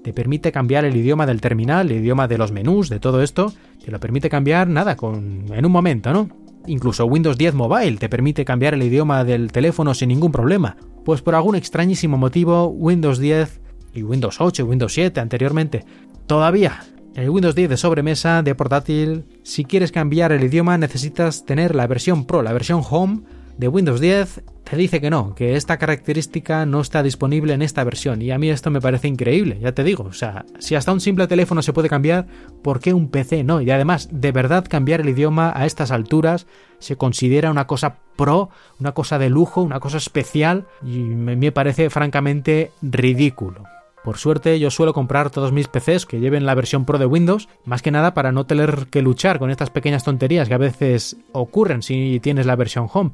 te permite cambiar el idioma del terminal, el idioma de los menús, de todo esto, te lo permite cambiar nada, con, en un momento, ¿no? Incluso Windows 10 Mobile te permite cambiar el idioma del teléfono sin ningún problema. Pues por algún extrañísimo motivo, Windows 10 y Windows 8 y Windows 7 anteriormente, todavía el Windows 10 de sobremesa, de portátil, si quieres cambiar el idioma necesitas tener la versión Pro, la versión Home de Windows 10 te dice que no, que esta característica no está disponible en esta versión y a mí esto me parece increíble, ya te digo, o sea, si hasta un simple teléfono se puede cambiar, ¿por qué un PC no? Y además, de verdad cambiar el idioma a estas alturas se considera una cosa pro, una cosa de lujo, una cosa especial y me parece francamente ridículo. Por suerte yo suelo comprar todos mis PCs que lleven la versión Pro de Windows, más que nada para no tener que luchar con estas pequeñas tonterías que a veces ocurren si tienes la versión Home.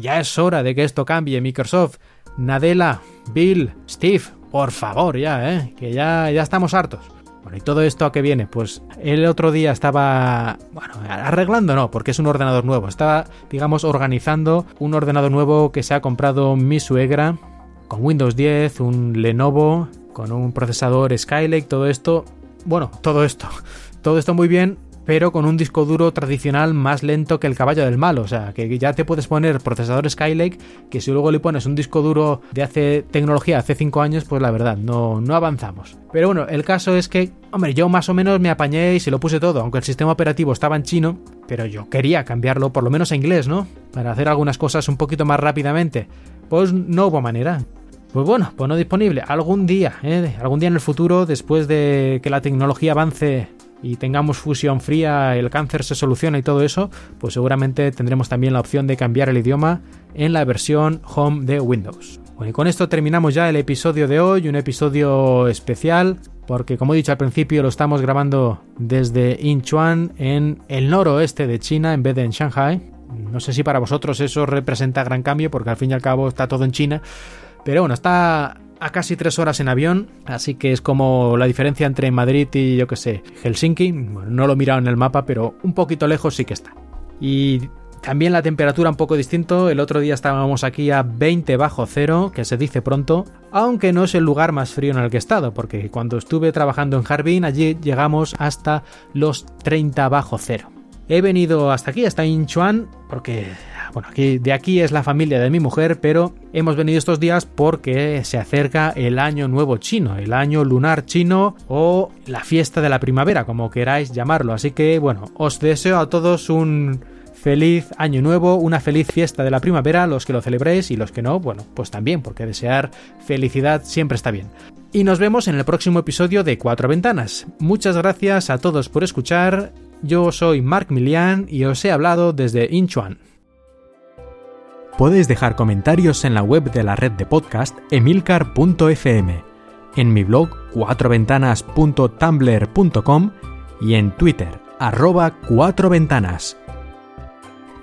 Ya es hora de que esto cambie, Microsoft. Nadella, Bill, Steve, por favor, ya, ¿eh? Que ya, ya estamos hartos. Bueno, ¿y todo esto a qué viene? Pues el otro día estaba, bueno, arreglando no, porque es un ordenador nuevo. Estaba, digamos, organizando un ordenador nuevo que se ha comprado mi suegra con Windows 10, un Lenovo, con un procesador Skylake, todo esto. Bueno, todo esto. Todo esto muy bien, pero con un disco duro tradicional más lento que el caballo del mal. O sea, que ya te puedes poner procesador Skylake, que si luego le pones un disco duro de hace tecnología hace 5 años, pues la verdad, no, no avanzamos. Pero bueno, el caso es que, hombre, yo más o menos me apañé y se lo puse todo, aunque el sistema operativo estaba en chino, pero yo quería cambiarlo por lo menos a inglés, ¿no? Para hacer algunas cosas un poquito más rápidamente. Pues no hubo manera. Pues bueno, pues no disponible. Algún día, ¿eh? algún día en el futuro, después de que la tecnología avance y tengamos fusión fría, el cáncer se soluciona y todo eso, pues seguramente tendremos también la opción de cambiar el idioma en la versión Home de Windows. Bueno, y con esto terminamos ya el episodio de hoy, un episodio especial, porque como he dicho al principio lo estamos grabando desde Inchuan en el noroeste de China en vez de en Shanghai. No sé si para vosotros eso representa gran cambio, porque al fin y al cabo está todo en China, pero bueno, está a casi tres horas en avión, así que es como la diferencia entre Madrid y yo que sé, Helsinki. No lo he mirado en el mapa, pero un poquito lejos sí que está. Y también la temperatura un poco distinto. El otro día estábamos aquí a 20 bajo cero, que se dice pronto, aunque no es el lugar más frío en el que he estado, porque cuando estuve trabajando en Harbin allí llegamos hasta los 30 bajo cero. He venido hasta aquí, hasta Inchuan, porque bueno, aquí, de aquí es la familia de mi mujer, pero hemos venido estos días porque se acerca el año nuevo chino, el año lunar chino o la fiesta de la primavera, como queráis llamarlo. Así que bueno, os deseo a todos un feliz año nuevo, una feliz fiesta de la primavera, los que lo celebréis y los que no, bueno, pues también, porque desear felicidad siempre está bien. Y nos vemos en el próximo episodio de Cuatro Ventanas. Muchas gracias a todos por escuchar. Yo soy Mark Milian y os he hablado desde Inchuan. Podéis dejar comentarios en la web de la red de podcast emilcar.fm, en mi blog cuatroventanas.tumblr.com y en Twitter arroba cuatro ventanas.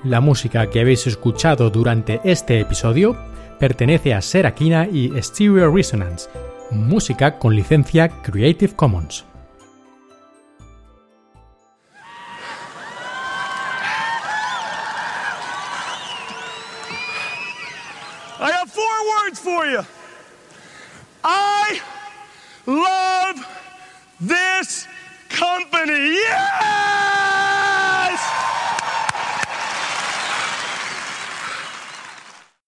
La música que habéis escuchado durante este episodio pertenece a Serakina y Stereo Resonance, música con licencia Creative Commons. Words for you. I love this company. Yeah!